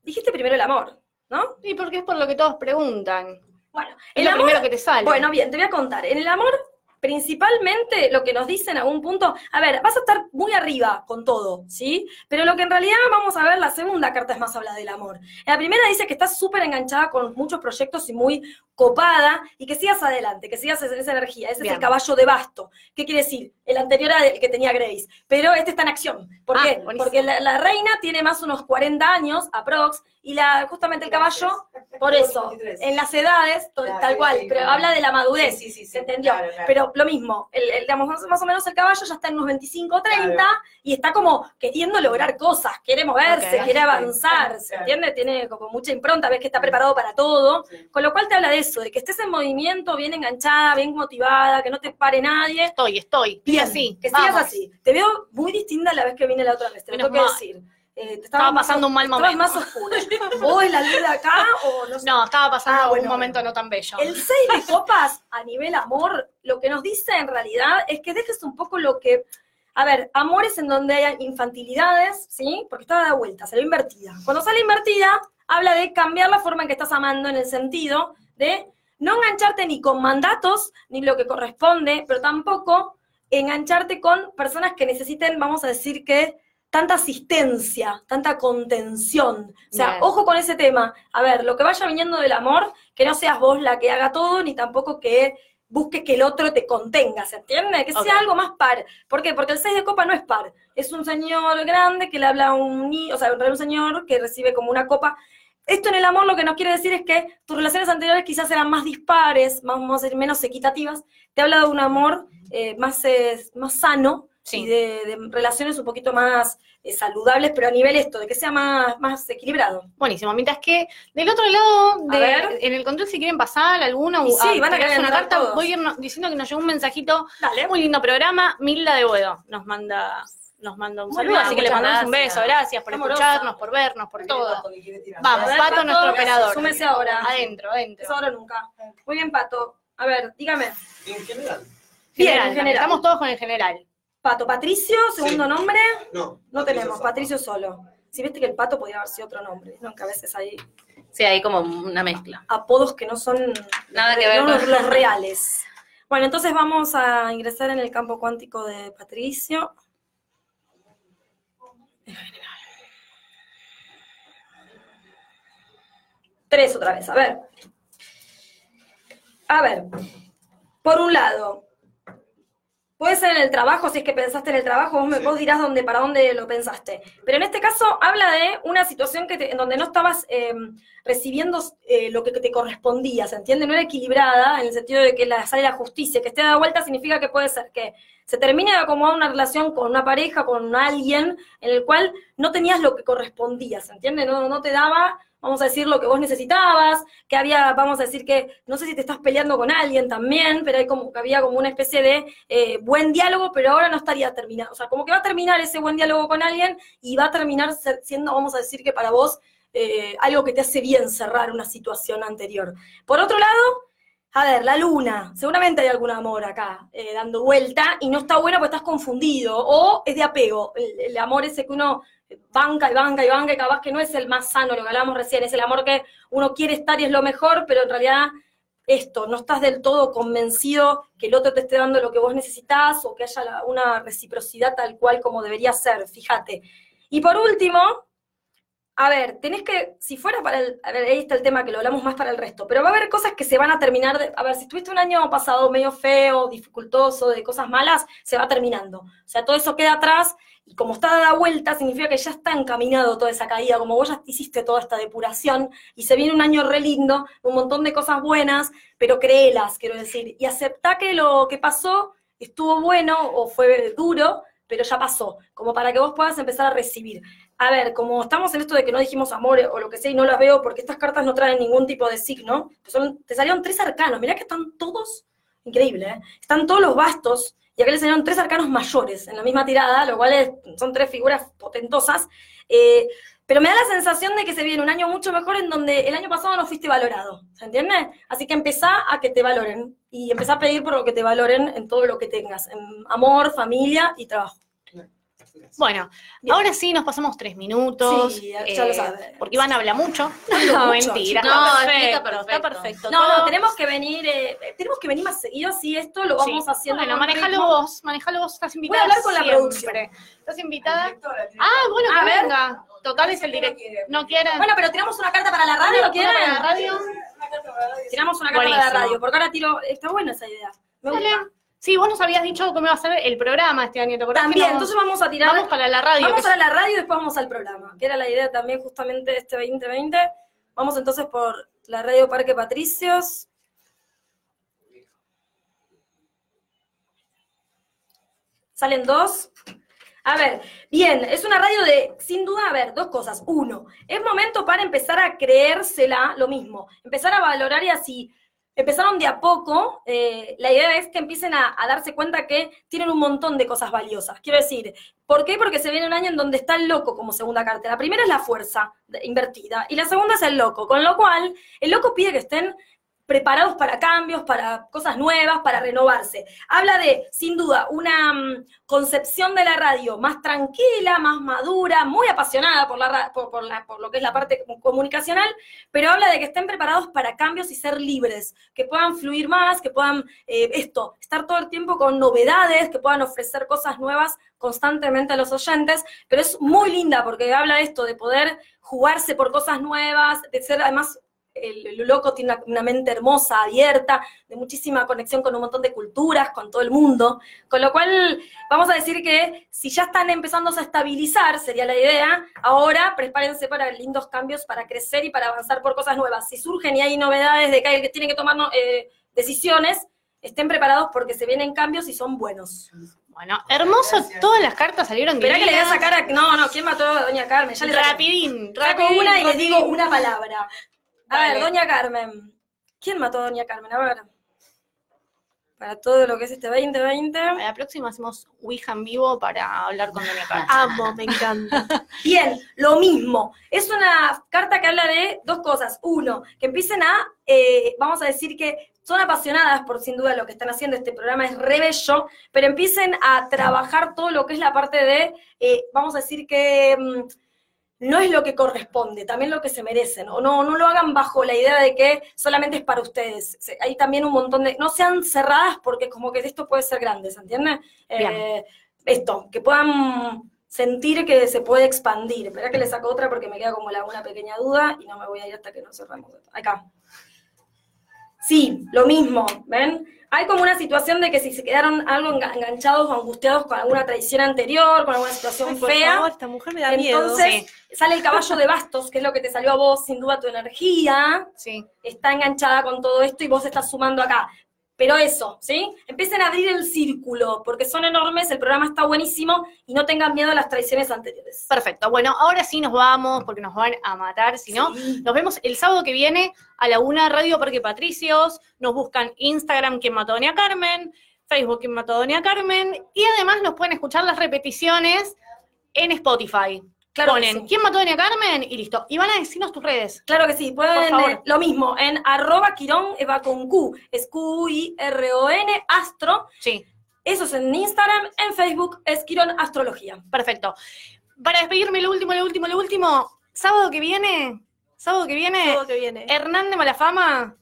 dijiste primero el amor, ¿no? Sí, porque es por lo que todos preguntan. Bueno, Es el lo amor... primero que te sale. Bueno, bien, te voy a contar. En el amor, principalmente lo que nos dicen a un punto, a ver, vas a estar muy arriba con todo, ¿sí? Pero lo que en realidad vamos a ver, la segunda carta es más habla del amor. La primera dice que estás súper enganchada con muchos proyectos y muy copada y que sigas adelante, que sigas en esa energía. Ese es el caballo de basto. ¿Qué quiere decir? El anterior era el que tenía Grace, pero este está en acción. ¿Por Ah, qué? buenísimo. Porque la, la reina tiene más unos 40 años, aprox, y la, justamente el caballo, por eso, en las edades, Claro, tal cual, sí, pero claro. habla de la madurez, Sí, sí, ¿se entendió? claro, claro. Pero lo mismo, el, el, digamos, más, o menos el caballo ya está en unos 25 o 30 Claro. y está como queriendo lograr cosas, quiere moverse, quiere avanzar, ¿se Claro. entiende? Tiene como mucha impronta, ves que está preparado para todo, Sí. con lo cual te habla de eso, de que estés en movimiento, bien enganchada, bien motivada, que no te pare nadie. Estoy, estoy. Bien, así. que sigas así. Te veo muy distinta la vez que vine la otra vez, te lo tengo que decir. Eh, te Estaba más pasando un mal momento. más oscura. Es la luz de acá o no sé. No, estaba pasando Ah, bueno, un momento no tan bello. El 6 de copas a nivel amor, lo que nos dice en realidad es que dejes un poco lo que. A ver, amores en donde hay infantilidades, ¿sí? Porque está dada vuelta, salió invertida. Cuando sale invertida, habla de cambiar la forma en que estás amando en el sentido de no engancharte ni con mandatos, ni lo que corresponde, pero tampoco engancharte con personas que necesiten, vamos a decir que, tanta asistencia, tanta contención. O sea, Bien. ojo con ese tema. A ver, lo que vaya viniendo del amor, que no seas vos la que haga todo, ni tampoco que busques que el otro te contenga, ¿se entiende? Que sea algo más par. ¿Por qué? Porque el 6 de copa no es par. Es un señor grande que le habla a un niño, o sea, un señor que recibe como una copa. Esto en el amor lo que nos quiere decir es que tus relaciones anteriores quizás eran más dispares, más, vamos a decir, menos equitativas. Te habla de un amor eh, más, eh, más sano Sí. y de, de relaciones un poquito más eh, saludables, pero a nivel esto, de que sea más, más equilibrado. Buenísimo. Mientras que del otro lado, de- ver. en el control, si quieren pasar alguna sí, a van a querer una carta, todos. voy a ir no- diciendo que nos llegó un mensajito. Dale. Muy lindo programa. Milda de Boedo nos manda, nos manda un Muy saludo, bien, así que le mandamos un beso. Gracias por Amorosa. escucharnos, por vernos, por todo. Vamos, Pato, nuestro operador. Súmese ahora. Adentro, adentro. Es ahora o nunca. Muy bien, Pato. A ver, dígame. En general. Bien, General, en general. Estamos todos con el general. Pato, Patricio, segundo Sí. nombre. No. No tenemos, Patricio Patricio solo. Si viste que el pato podía haber sido otro nombre, ¿no? Que a veces hay Sí, hay como una mezcla. apodos que no son Nada que ver no con- los, los reales. Bueno, entonces vamos a ingresar en el campo cuántico de Patricio. Tres otra vez, a ver. A ver, por un lado, puede ser en el trabajo, si es que pensaste en el trabajo, vos, me, Sí. vos dirás dónde, para dónde lo pensaste. Pero en este caso habla de una situación que te- en donde no estabas eh, recibiendo eh, lo que te correspondía, ¿se entiende? No era equilibrada, en el sentido de que la sale la justicia, que esté dada vuelta significa que puede ser que se termine de acomodar una relación con una pareja, con alguien, en el cual no tenías lo que correspondía, ¿se entiende? No, no te daba, vamos a decir, lo que vos necesitabas, que había, vamos a decir que, no sé si te estás peleando con alguien también, pero hay como que había como una especie de eh, buen diálogo, pero ahora no estaría terminado. O sea, como que va a terminar ese buen diálogo con alguien y va a terminar siendo, vamos a decir que para vos, eh, algo que te hace bien cerrar una situación anterior. Por otro lado, a ver, la luna, seguramente hay algún amor acá eh, dando vuelta y no está bueno porque estás confundido o es de apego, el, el amor ese que uno banca y banca y banca y capaz que no es el más sano, lo que hablábamos recién, es el amor que uno quiere estar y es lo mejor, pero en realidad esto, no estás del todo convencido que el otro te esté dando lo que vos necesitas o que haya una reciprocidad tal cual como debería ser, fíjate. Y por último, a ver, tenés que, si fuera para el, ver, ahí está el tema que lo hablamos más para el resto, pero va a haber cosas que se van a terminar, de- a ver, si tuviste un año pasado medio feo, dificultoso, de cosas malas, se va terminando. O sea, todo eso queda atrás y como está dada vuelta, significa que ya está encaminado toda esa caída, como vos ya hiciste toda esta depuración y se viene un año re lindo, un montón de cosas buenas, pero créelas, quiero decir, y aceptá que lo que pasó estuvo bueno o fue duro, pero ya pasó, como para que vos puedas empezar a recibir. A ver, como estamos en esto de que no dijimos amor o lo que sea y no las veo porque estas cartas no traen ningún tipo de signo, pues son, te salieron tres arcanos, mirá que están todos, increíble, ¿eh? están todos los bastos y acá le salieron tres arcanos mayores en la misma tirada, lo cual son tres figuras potentosas, eh, Pero me da la sensación de que se viene un año mucho mejor en donde el año pasado no fuiste valorado, ¿se entiende? Así que empezá a que te valoren y empezá a pedir por lo que te valoren en todo lo que tengas, en amor, familia y trabajo. Bueno, Bien. ahora sí nos pasamos tres minutos. Sí, ya lo eh, sabe. Porque Iván habla mucho. No, mucho, mentira. No, está perfecto, está perfecto. perfecto. No, no, tenemos que venir, eh, tenemos que venir más seguido, así esto lo vamos Sí. haciendo. Bueno, manejalo ritmo. vos, manejalo vos, estás invitada. hablar con la producción. Estás invitada. Ah, bueno, A que ver. venga. Total es el directo. ¿No quieren? Bueno, pero tiramos una carta para la radio, ¿Una ¿quieren? para la radio? Tiramos una carta para la radio, porque ahora tiro, está buena esa idea. Me gusta. Sí, vos nos habías dicho cómo iba a ser el programa este año, ¿te acordás? También, entonces vamos a tirar. Vamos para la radio. Vamos para la radio y después vamos al programa, que era la idea también justamente de este 2020. Vamos entonces por la radio Parque Patricios. Salen dos. A ver, bien, es una radio de, sin duda, a ver, dos cosas. Uno, es momento para empezar a creérsela lo mismo, empezar a valorar y así. Empezaron de a poco, eh, la idea es que empiecen a, darse cuenta que tienen un montón de cosas valiosas. Quiero decir, ¿por qué? Porque se viene un año en donde está el loco como segunda carta. La primera es la fuerza invertida y la segunda es el loco, con lo cual el loco pide que estén preparados para cambios, para cosas nuevas, para renovarse. Habla de, sin duda, una mm, concepción de la radio más tranquila, más madura, muy apasionada por, la, por, lo que es la parte com- comunicacional, pero habla de que estén preparados para cambios y ser libres, que puedan fluir más, que puedan, eh, esto, estar todo el tiempo con novedades, que puedan ofrecer cosas nuevas constantemente a los oyentes, pero es muy linda porque habla de esto, de poder jugarse por cosas nuevas, de ser además el, el loco tiene una, una mente hermosa, abierta, de muchísima conexión con un montón de culturas, con todo el mundo. Con lo cual, vamos a decir que si ya están empezando a estabilizar, sería la idea, ahora prepárense para lindos cambios, para crecer y para avanzar por cosas nuevas. Si surgen y hay novedades de que hay que tienen que tomar eh, decisiones, estén preparados porque se vienen cambios y son buenos. Bueno, hermoso, todas las cartas salieron Esperá que le voy a sacar a... No, no, ¿quién mató a Doña Carmen? Ya le saco. Rapidín, Saco rapidín, una y le digo una palabra. A ver, Doña Carmen. ¿Quién mató a Doña Carmen? A ver. Para todo lo que es este 2020. A la próxima hacemos Ouija en vivo para hablar con Doña Carmen. Amo, me encanta. Bien, lo mismo. Es una carta que habla de dos cosas. Uno, que empiecen a, eh, vamos a decir que son apasionadas por sin duda lo que están haciendo. Este programa es re bello, pero empiecen a trabajar todo lo que es la parte de, eh, vamos a decir que mm, no es lo que corresponde, también lo que se merecen. O no, no lo hagan bajo la idea de que solamente es para ustedes. Hay también un montón de. No sean cerradas porque como que esto puede ser grande, ¿se entiende? Eh, esto, que puedan sentir que se puede expandir. Espera que le saco otra porque me queda como la, una pequeña duda y no me voy a ir hasta que no cerramos. Acá. Sí, lo mismo, ¿ven? Hay como una situación de que si se quedaron algo enga- enganchados o angustiados con alguna traición anterior, con alguna situación Ay, por fea, favor, esta mujer me da miedo. entonces sale el caballo de bastos, que es lo que te salió a vos, sin duda tu energía Sí. está enganchada con todo esto y vos estás sumando acá. Pero eso, ¿sí? Empiecen a abrir el círculo, porque son enormes, el programa está buenísimo y no tengan miedo a las traiciones anteriores. Perfecto. Bueno, ahora sí nos vamos porque nos van a matar. Si no, nos vemos el sábado que viene a la una Radio Parque Patricios. Nos buscan Instagram, quien mató a Doña Carmen, Facebook, quien mató a Doña Carmen. Y además nos pueden escuchar las repeticiones en Spotify. Claro que Ponen sí. ¿quién mató a Doña Carmen? Y listo. Y van a decirnos tus redes. Claro que sí, Por pueden favor. eh, lo mismo en arroba Quirón Eva con Q, es Q-I-R-O-N, Astro, Sí, eso es en Instagram, en Facebook es Quirón Astrología. perfecto. Para despedirme, lo último, lo último, lo último. Sábado que viene, sábado que viene, Todo que viene. Hernán de Malafama,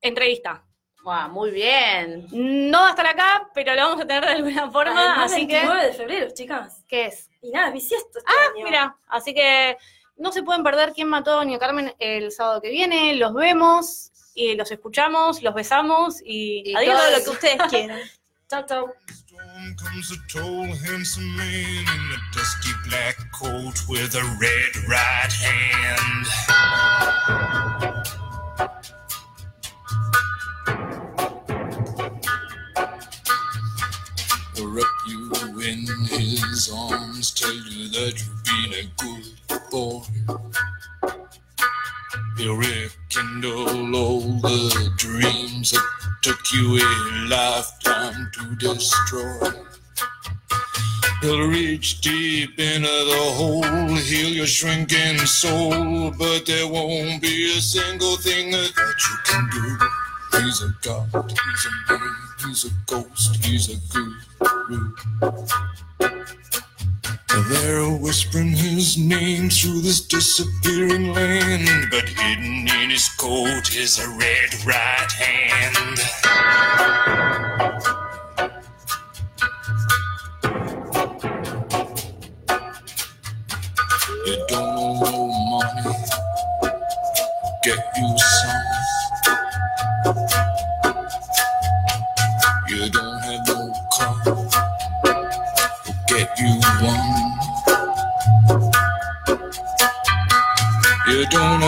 entrevista. Guau, muy bien. No va a estar acá, pero lo vamos a tener de alguna forma, Además, así 29 que... de febrero, chicas. ¿Qué es? Y nada, bisiesto este Ah, año. mira, así que no se pueden perder quién mató a Doña Carmen el sábado que viene, los vemos, y los escuchamos, los besamos, y, Y adiós. Todo lo que ustedes quieran. Chao, chao. Storm comes a tall, handsome man in a dusty black coat with a red right hand. You in his arms, tell you that you've been a good boy. He'll rekindle all the dreams that took you a lifetime to destroy. He'll reach deep into the hole, heal your shrinking soul, but there won't be a single thing that you can do. He's a god, he's a man, he's a ghost, he's a guru. They're whispering his name through this disappearing land, but hidden in his coat is a red right hand. You don't know money, get you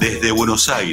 Desde Buenos Aires.